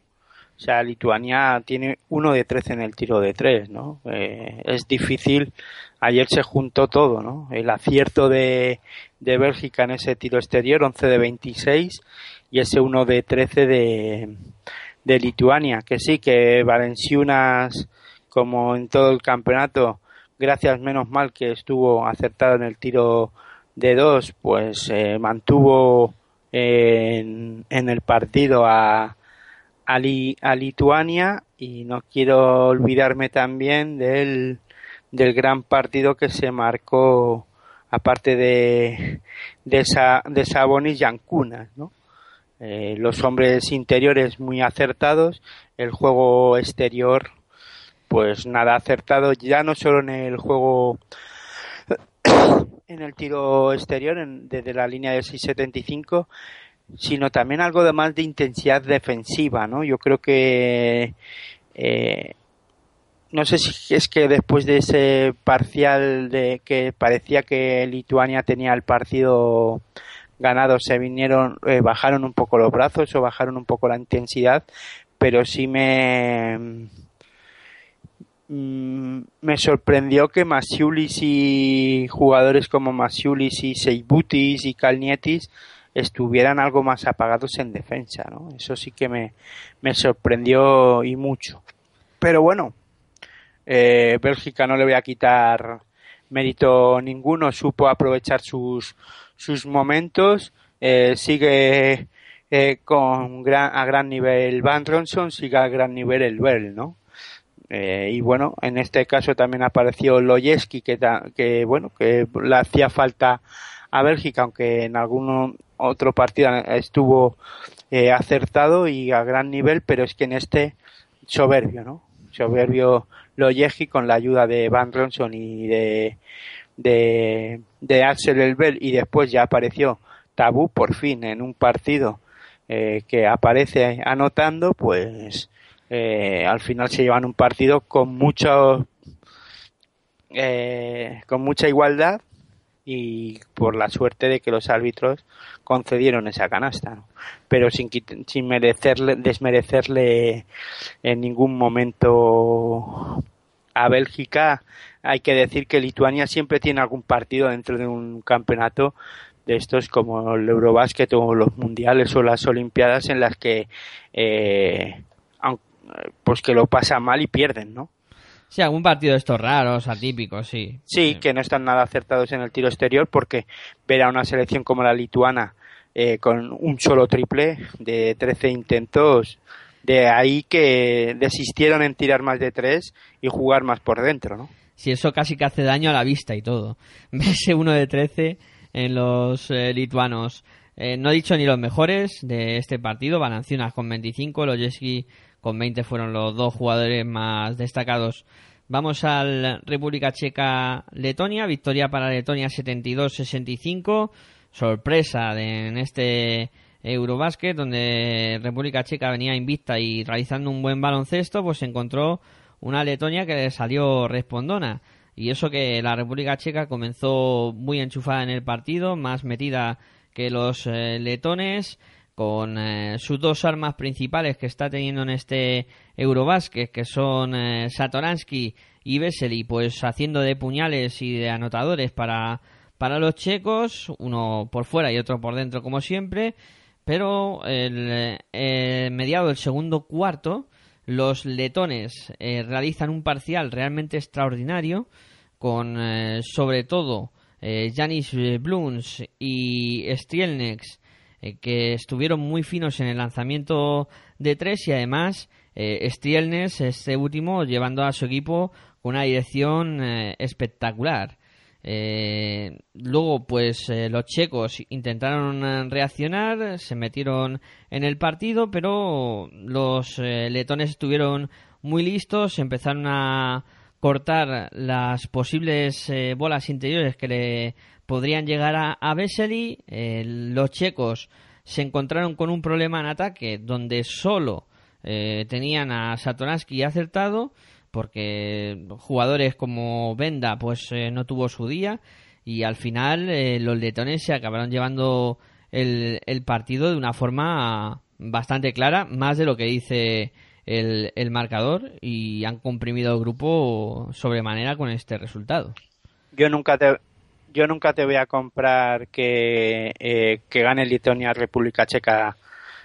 O sea, Lituania tiene uno de 13 en el tiro de tres, ¿no? Eh, es difícil. Ayer se juntó todo, ¿no? El acierto de, de Bélgica en ese tiro exterior, 11 de 26, y ese uno de 13 de, de Lituania. Que sí, que Valenciunas como en todo el campeonato, gracias menos mal que estuvo acertado en el tiro de dos, pues eh, mantuvo en, el partido a, a, Lituania y no quiero olvidarme también del, del gran partido que se marcó aparte de, de, esa, de Sabonis y Ancuna, ¿no? Eh, los hombres interiores muy acertados, el juego exterior pues nada acertado ya no solo en el juego en el tiro exterior desde la línea de 6.75 sino también algo de más de intensidad defensiva no yo creo que eh, no sé si es que después de ese parcial de que parecía que Lituania tenía el partido ganado se vinieron eh, bajaron un poco los brazos o bajaron un poco la intensidad pero sí me Mm, me sorprendió que Masiulis y jugadores como Masiulis y Seibutis y Kalnietis estuvieran algo más apagados en defensa, ¿no? Eso sí que me, me sorprendió y mucho. Pero bueno, eh, Bélgica no le voy a quitar mérito ninguno, supo aprovechar sus, sus momentos, eh, sigue eh, con gran, a gran nivel Van Ronson, sigue a gran nivel el Bell, ¿no? Eh, y bueno, en este caso también apareció Loyeski, que, que bueno, que le hacía falta a Bélgica, aunque en algún otro partido estuvo eh, acertado y a gran nivel, pero es que en este soberbio, ¿no? Soberbio Loyeski con la ayuda de Van Ronson y de, de, Axel Elbel y después ya apareció Tabú por fin en un partido eh, que aparece anotando, pues eh, al final se llevan un partido con mucho eh, con mucha igualdad y por la suerte de que los árbitros concedieron esa canasta, pero sin, sin merecerle, desmerecerle en ningún momento a Bélgica. Hay que decir que Lituania siempre tiene algún partido dentro de un campeonato de estos como el Eurobásquet o los mundiales o las Olimpiadas en las que eh, pues que lo pasan mal y pierden, ¿no? Sí, algún partido de estos raros, atípicos, sí. Sí, que no están nada acertados en el tiro exterior porque ver a una selección como la lituana eh, con un solo triple de 13 intentos, de ahí que desistieron en tirar más de tres y jugar más por dentro, ¿no? Sí, eso casi que hace daño a la vista y todo. Verse uno de 13 en los eh, lituanos. Eh, no he dicho ni los mejores de este partido, Balanciunas con 25, Lojeski con 20 fueron los dos jugadores más destacados. Vamos al República Checa-Letonia, victoria para Letonia 72-65, sorpresa en este Eurobásquet, donde República Checa venía invicta y realizando un buen baloncesto, pues encontró una Letonia que le salió respondona. Y eso que la República Checa comenzó muy enchufada en el partido, más metida que los eh, letones, con eh, sus dos armas principales que está teniendo en este Eurobasket, que son eh, Satoransky y Vesely, pues haciendo de puñales y de anotadores para, para los checos, uno por fuera y otro por dentro como siempre, pero el, eh, mediado del segundo cuarto, los letones realizan un parcial realmente extraordinario, con sobre todo Janis Bluns y Strielnex eh, que estuvieron muy finos en el lanzamiento de tres y además eh, Strielnes, este último, llevando a su equipo con una dirección eh, espectacular. Eh, luego, pues los checos intentaron reaccionar, se metieron en el partido, pero los letones estuvieron muy listos, empezaron a cortar las posibles bolas interiores que le podrían llegar a, a. Eh, los checos se encontraron con un problema en ataque donde solo eh, tenían a Satoransky acertado porque jugadores como Venda pues eh, no tuvo su día y al final los letones se acabaron llevando el, el, partido de una forma bastante clara, más de lo que dice el, el marcador y han comprimido el grupo sobremanera con este resultado. Yo nunca te, yo nunca te voy a comprar que, eh, que gane Letonia República Checa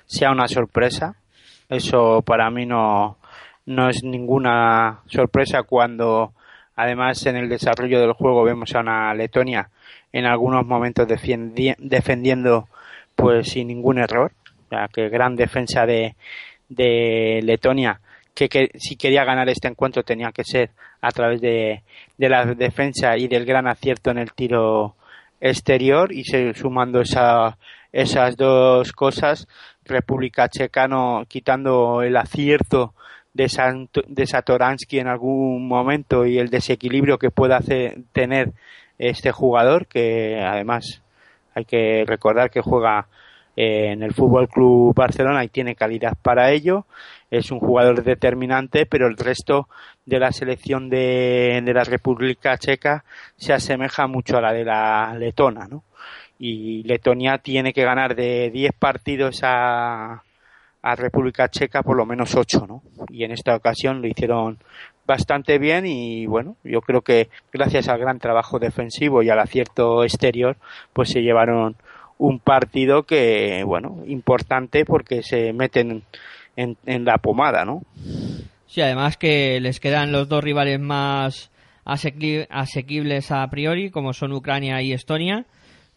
sea una sorpresa. Eso para mí no, no es ninguna sorpresa cuando además en el desarrollo del juego vemos a una Letonia en algunos momentos defendiendo pues sin ningún error. O sea, que gran defensa de, de Letonia que, si quería ganar este encuentro tenía que ser a través de, la defensa y del gran acierto en el tiro exterior. Y se, sumando esa, esas dos cosas, República Checa quitando el acierto de, de Satoransky en algún momento y el desequilibrio que pueda tener este jugador, que además hay que recordar que juega en el Fútbol Club Barcelona y tiene calidad para ello. Es un jugador determinante, pero el resto de la selección de, de la República Checa se asemeja mucho a la de la letona, ¿no? Y Letonia tiene que ganar de 10 partidos a, a República Checa por lo menos 8, ¿no? Y en esta ocasión lo hicieron bastante bien y bueno, yo creo que gracias al gran trabajo defensivo y al acierto exterior, pues se llevaron un partido que, bueno, importante porque se meten en, en la pomada, ¿no? Sí, además que les quedan los dos rivales más asequibles a priori, como son Ucrania y Estonia,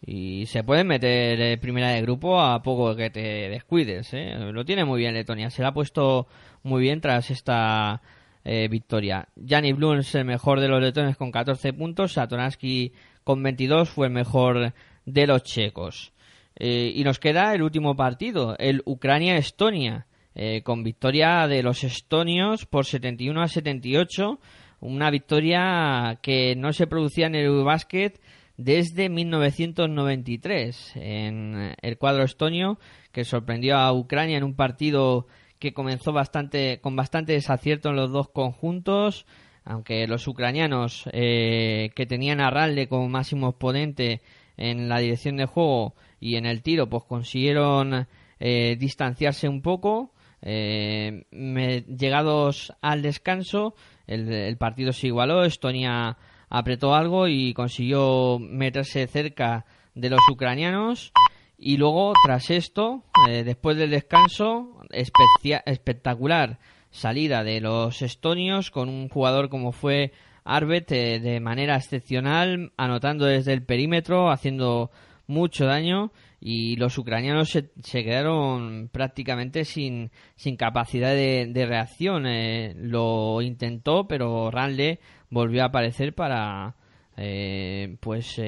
y se pueden meter primera de grupo a poco que te descuides. ¿eh? Lo tiene muy bien Letonia, se la ha puesto muy bien tras esta eh, victoria. Gianni Blum es el mejor de los letones con 14 puntos, Satoransky con 22 fue el mejor de los checos. Eh, y nos queda el último partido, el Ucrania-Estonia, eh, con victoria de los estonios por 71 a 78, una victoria que no se producía en el Eurobasket desde 1993 en el cuadro estonio que sorprendió a Ucrania en un partido que comenzó bastante con bastante desacierto en los dos conjuntos aunque los ucranianos eh, que tenían a Ralde como máximo exponente en la dirección de juego y en el tiro, pues consiguieron eh, distanciarse un poco. Eh, llegados al descanso, el, partido se igualó, Estonia apretó algo y consiguió meterse cerca de los ucranianos. Y luego, tras esto, después del descanso, espectacular salida de los estonios con un jugador como fue Arbet eh, de manera excepcional, anotando desde el perímetro, haciendo mucho daño y los ucranianos se, quedaron prácticamente sin, sin capacidad de, reacción. Eh, lo intentó, pero Ranle volvió a aparecer para, eh, pues,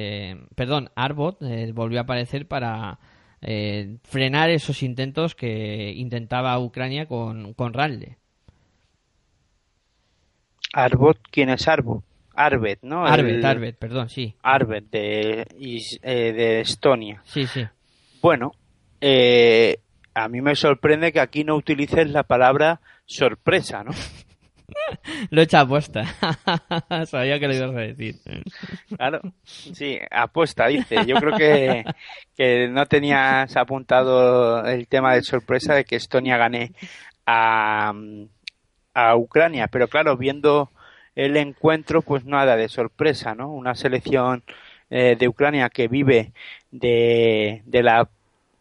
perdón, Arbot volvió a aparecer para frenar esos intentos que intentaba Ucrania con, con Ranle. Arbot, ¿quién es Arbot? Arbet, ¿no? Arbet, Arbet, perdón, sí. Arbet, de, eh, de Estonia. Sí, sí. Bueno, eh, a mí me sorprende que aquí no utilices la palabra sorpresa, ¿no? lo he hecho apuesta. Sabía que lo ibas a decir. Claro, sí, apuesta, dice. Yo creo que, que no tenías apuntado el tema de sorpresa de que Estonia gane a, a Ucrania, pero claro, viendo el encuentro, pues nada de sorpresa, ¿no? Una selección eh, de Ucrania que vive de, de la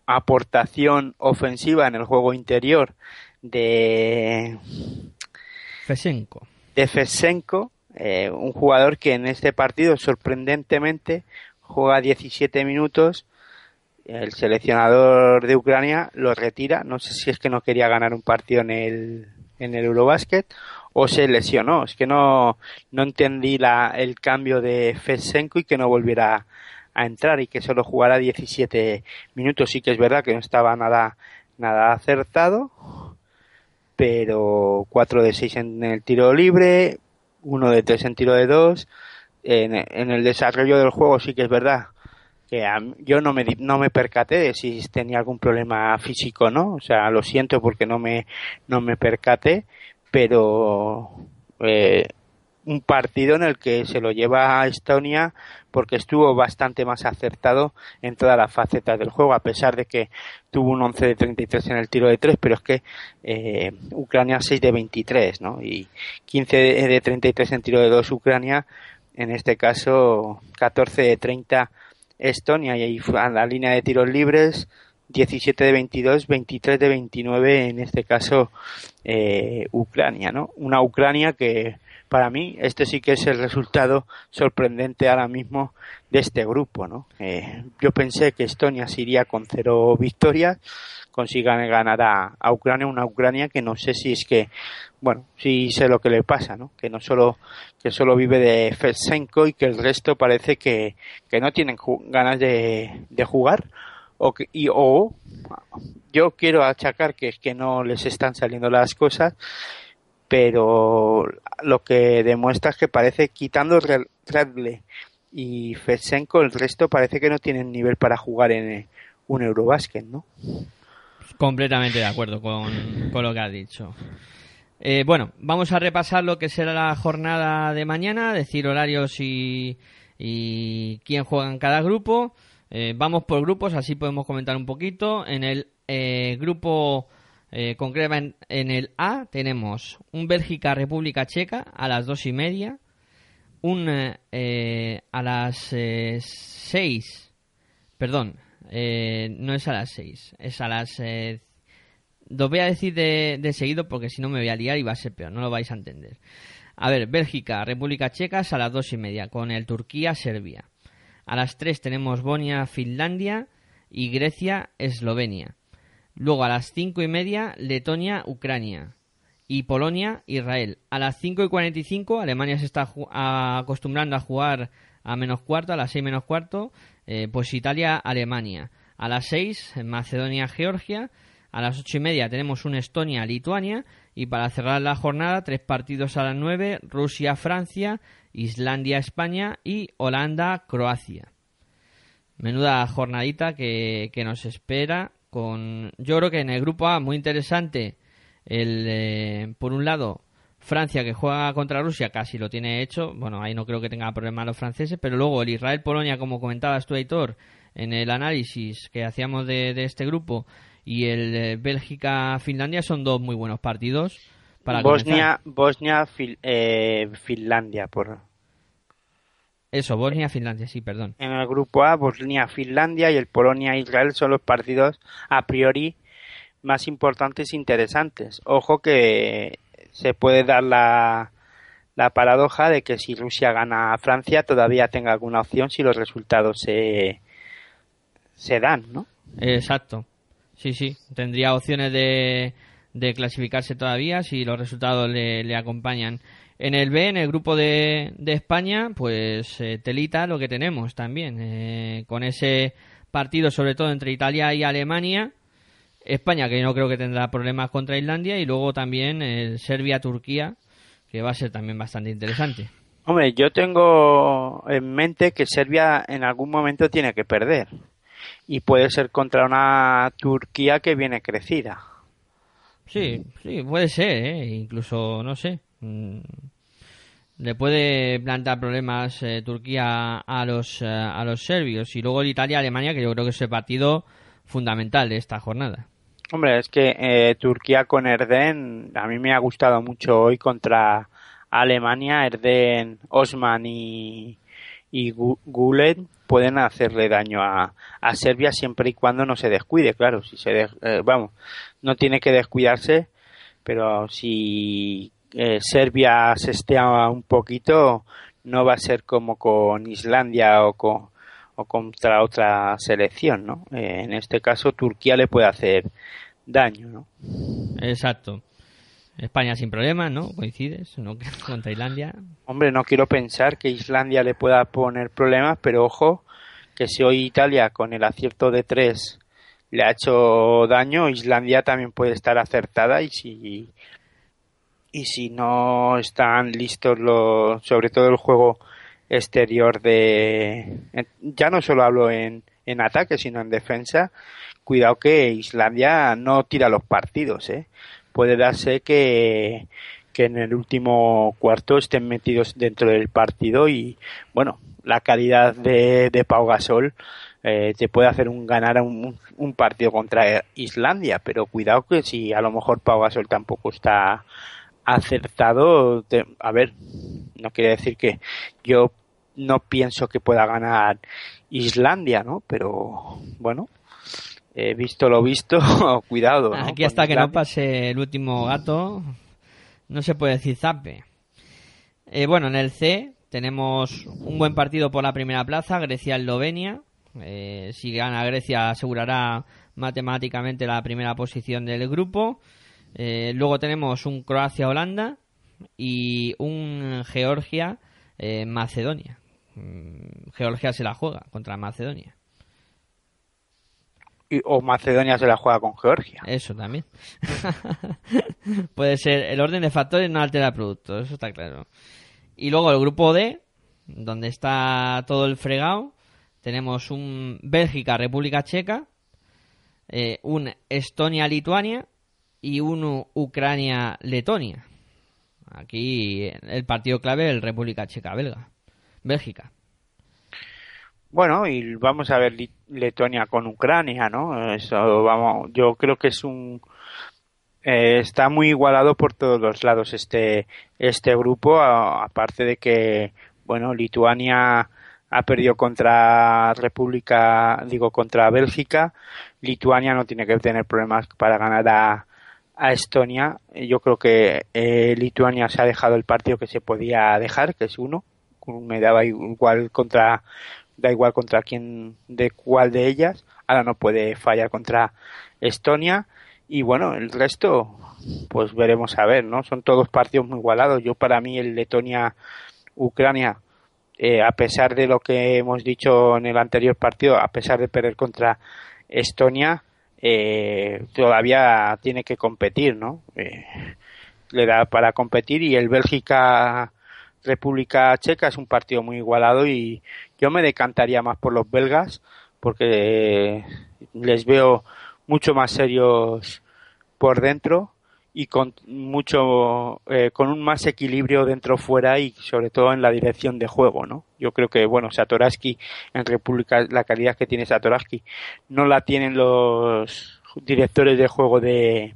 aportación ofensiva en el juego interior de Fesenko. De Fesenko, eh, un jugador que en este partido sorprendentemente juega 17 minutos. El seleccionador de Ucrania lo retira. No sé si es que no quería ganar un partido en el en el Eurobasket o se lesionó. Es que no, no entendí la, el cambio de Fesenko y que no volviera a entrar y que solo jugara 17 minutos. Sí que es verdad que no estaba nada, nada acertado, pero 4 de 6 en el tiro libre, 1 de 3 en tiro de 2. En, en el desarrollo del juego sí que es verdad que yo no me, no me percaté de si tenía algún problema físico no, o sea, lo siento porque no me, no me percaté, pero eh, un partido en el que se lo lleva a Estonia porque estuvo bastante más acertado en todas las facetas del juego, a pesar de que tuvo un 11 de 33 en el tiro de 3, pero es que eh, Ucrania 6 de 23, ¿no? Y 15 de, de 33 en tiro de 2 Ucrania, en este caso 14 de 30 Estonia y ahí a la línea de tiros libres 17 de 22, 23 de 29 en este caso eh, Ucrania, ¿no? Una Ucrania que para mí este sí que es el resultado sorprendente ahora mismo de este grupo, ¿no? Eh, yo pensé que Estonia se iría con cero victorias, consigan ganar a, Ucrania, una Ucrania que no sé si es que, bueno, sí sé lo que le pasa, ¿no? Que no solo, que solo vive de Fesenko y que el resto parece que, que no tienen ganas de, de jugar o que, y, o yo quiero achacar que es que no les están saliendo las cosas pero lo que demuestra es que parece quitando Redle y Fesenko el resto parece que no tienen nivel para jugar en un Eurobasket, ¿no? Completamente de acuerdo con, lo que has dicho. Eh, bueno, vamos a repasar lo que será la jornada de mañana, decir horarios y, y quién juega en cada grupo. Eh, vamos por grupos, así podemos comentar un poquito. En el eh, grupo concreto, en, el A, tenemos un Bélgica-República Checa a las dos y media. Un a las seis, perdón, no es a las 6, es a las... Eh, lo voy a decir de, seguido porque si no me voy a liar y va a ser peor, no lo vais a entender. A ver, Bélgica, República Checa a las 2 y media, con el Turquía-Serbia. A las 3 tenemos Bonia-Finlandia y Grecia-Eslovenia. Luego a las 5 y media, Letonia-Ucrania. Y Polonia-Israel. A las 5 y 45, Alemania se está acostumbrando a jugar a menos cuarto, a las 6 menos cuarto, eh, pues Italia-Alemania. A las 6, Macedonia-Georgia. A las ocho y media tenemos un Estonia-Lituania. Y para cerrar la jornada, tres partidos a las 9, Rusia-Francia, Islandia-España y Holanda-Croacia. Menuda jornadita que, nos espera. Con, yo creo que en el grupo A, muy interesante, el, eh, por un lado, Francia que juega contra Rusia casi lo tiene hecho. Bueno, ahí no creo que tenga problemas los franceses, pero luego el Israel-Polonia, como comentabas tú, Aitor, en el análisis que hacíamos de, este grupo, y el eh, Bélgica-Finlandia son dos muy buenos partidos. Para Bosnia, Bosnia eh, Finlandia, por, eso, Bosnia-Finlandia, sí, perdón. En el grupo A, Bosnia-Finlandia y el Polonia-Israel son los partidos a priori más importantes e interesantes. Ojo que se puede dar la, la paradoja de que si Rusia gana a Francia todavía tenga alguna opción si los resultados se, se dan, ¿no? Exacto. Sí, sí. Tendría opciones de, de clasificarse todavía si los resultados le, acompañan. En el B, en el grupo de, de España, pues eh, telita lo que tenemos también. Eh, con ese partido, sobre todo entre Italia y Alemania. España, que no creo que tendrá problemas contra Islandia. Y luego también el Serbia-Turquía, que va a ser también bastante interesante. Hombre, yo tengo en mente que Serbia en algún momento tiene que perder. Y puede ser contra una Turquía que viene crecida. Sí, sí, puede ser, ¿eh? incluso, no sé. Mm, le puede plantar problemas eh, Turquía a los, eh, a los serbios. Y luego el Italia-Alemania, que yo creo que es el partido fundamental de esta jornada. Hombre, es que eh, Turquía con Erden, a mí me ha gustado mucho hoy contra Alemania. Erden, Osman y, y Gulen pueden hacerle daño a, a, Serbia siempre y cuando no se descuide, claro. Si se vamos, no tiene que descuidarse, pero si eh, Serbia se estea un poquito, no va a ser como con Islandia o, con, o contra otra selección, ¿no? Eh, en este caso, Turquía le puede hacer daño, ¿no? Exacto. España sin problemas, ¿no? Coincides, ¿no? Con Tailandia. Hombre, no quiero pensar que Islandia le pueda poner problemas, pero ojo, que si hoy Italia con el acierto de tres le ha hecho daño, Islandia también puede estar acertada y si y si no están listos los, sobre todo el juego exterior de, ya no solo hablo en, en ataque, sino en defensa, cuidado que Islandia no tira los partidos, ¿eh? Puede darse que, que en el último cuarto estén metidos dentro del partido y, bueno, la calidad de, de Pau Gasol eh, te puede hacer un ganar un, un, partido contra Islandia, pero cuidado que si a lo mejor Pau Gasol tampoco está acertado. a ver, no quiere decir que yo no pienso que pueda ganar Islandia, ¿no? Pero bueno, he visto lo visto, cuidado. Aquí hasta que no pase el último gato, no se puede decir zape. Eh, bueno, en el C tenemos un buen partido por la primera plaza, Grecia-Eslovenia. Eh, si gana Grecia asegurará matemáticamente la primera posición del grupo. Eh, luego tenemos un Croacia-Holanda y un Georgia-Macedonia. Mm, Georgia se la juega contra Macedonia. O Macedonia se la juega con Georgia. Eso también. Puede ser. El orden de factores no altera el producto, eso está claro. Y luego el grupo D, donde está todo el fregado, tenemos un Bélgica-República Checa, eh, un Estonia-Lituania y uno Ucrania-Letonia. Aquí el partido clave el República Checa-Belga. Bélgica. Bueno, y vamos a ver Letonia con Ucrania, ¿no? Eso, vamos, yo creo que es un eh, está muy igualado por todos los lados este este grupo, aparte de que bueno, Lituania ha perdido contra República, digo contra Bélgica, Lituania no tiene que tener problemas para ganar a, a Estonia. Yo creo que eh, Lituania se ha dejado el partido que se podía dejar, que es uno. Me daba igual contra, da igual contra quién, de cuál de ellas. Ahora no puede fallar contra Estonia. Y bueno, el resto, pues veremos a ver, ¿no? Son todos partidos muy igualados. Yo para mí el Letonia-Ucrania, eh, a pesar de lo que hemos dicho en el anterior partido, a pesar de perder contra Estonia, eh, todavía tiene que competir, ¿no? Eh, le da para competir y el Bélgica República Checa es un partido muy igualado y yo me decantaría más por los belgas porque les veo mucho más serios por dentro y con mucho eh, con un más equilibrio dentro fuera y sobre todo en la dirección de juego no yo creo que bueno Satoraski en República la calidad que tiene Satoraski no la tienen los directores de juego de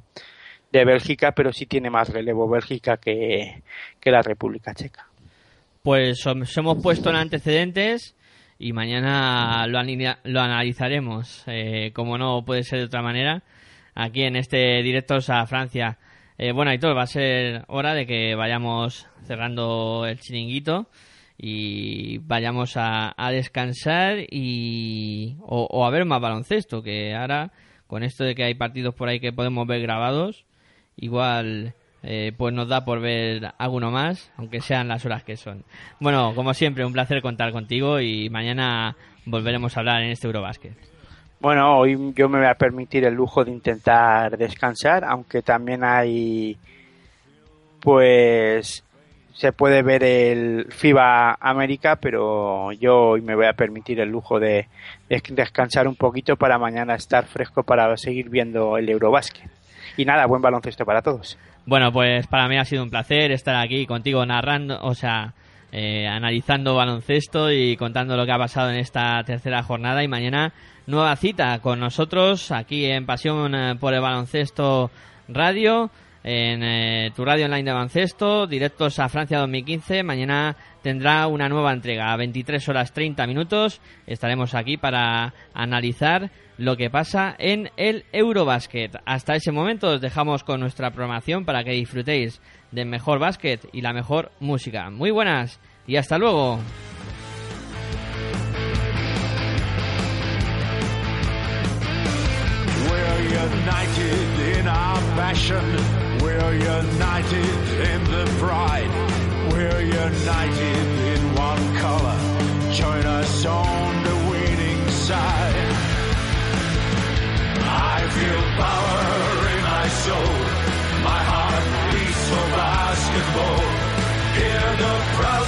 de Bélgica pero sí tiene más relevo Bélgica que, que la República Checa pues os hemos puesto en antecedentes y mañana lo, lo analizaremos. Eh, como no puede ser de otra manera aquí en este Directos a Francia. Eh, bueno, Aitor, va a ser hora de que vayamos cerrando el chiringuito y vayamos a, descansar y o, a ver más baloncesto, que ahora con esto de que hay partidos por ahí que podemos ver grabados, igual eh, pues nos da por ver alguno más, aunque sean las horas que son. Bueno, como siempre, un placer contar contigo y mañana volveremos a hablar en este Eurobasket. Bueno, hoy yo me voy a permitir el lujo de intentar descansar, aunque también hay, pues, se puede ver el FIBA América, pero yo hoy me voy a permitir el lujo de, descansar un poquito para mañana estar fresco para seguir viendo el Eurobásquet. Y nada, buen baloncesto para todos. Bueno, pues para mí ha sido un placer estar aquí contigo narrando, o sea, eh, analizando baloncesto y contando lo que ha pasado en esta tercera jornada y mañana nueva cita con nosotros aquí en Pasión eh, por el Baloncesto Radio, en eh, tu radio online de baloncesto, directos a Francia 2015. Mañana tendrá una nueva entrega a 23 horas 30 minutos. Estaremos aquí para analizar lo que pasa en el Eurobasket. Hasta ese momento os dejamos con nuestra programación para que disfrutéis del mejor básquet y la mejor música. Muy buenas y hasta luego. We're united in the pride. We're united in one color. Join us on the winning side. I feel power in my soul. My heart beats for basketball. Hear the proud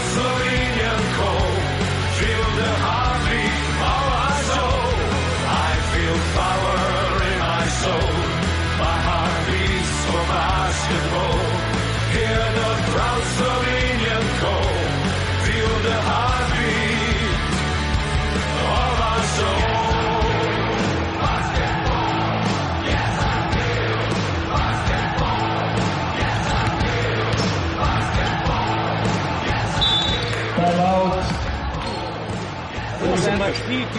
Não, baštiri, ti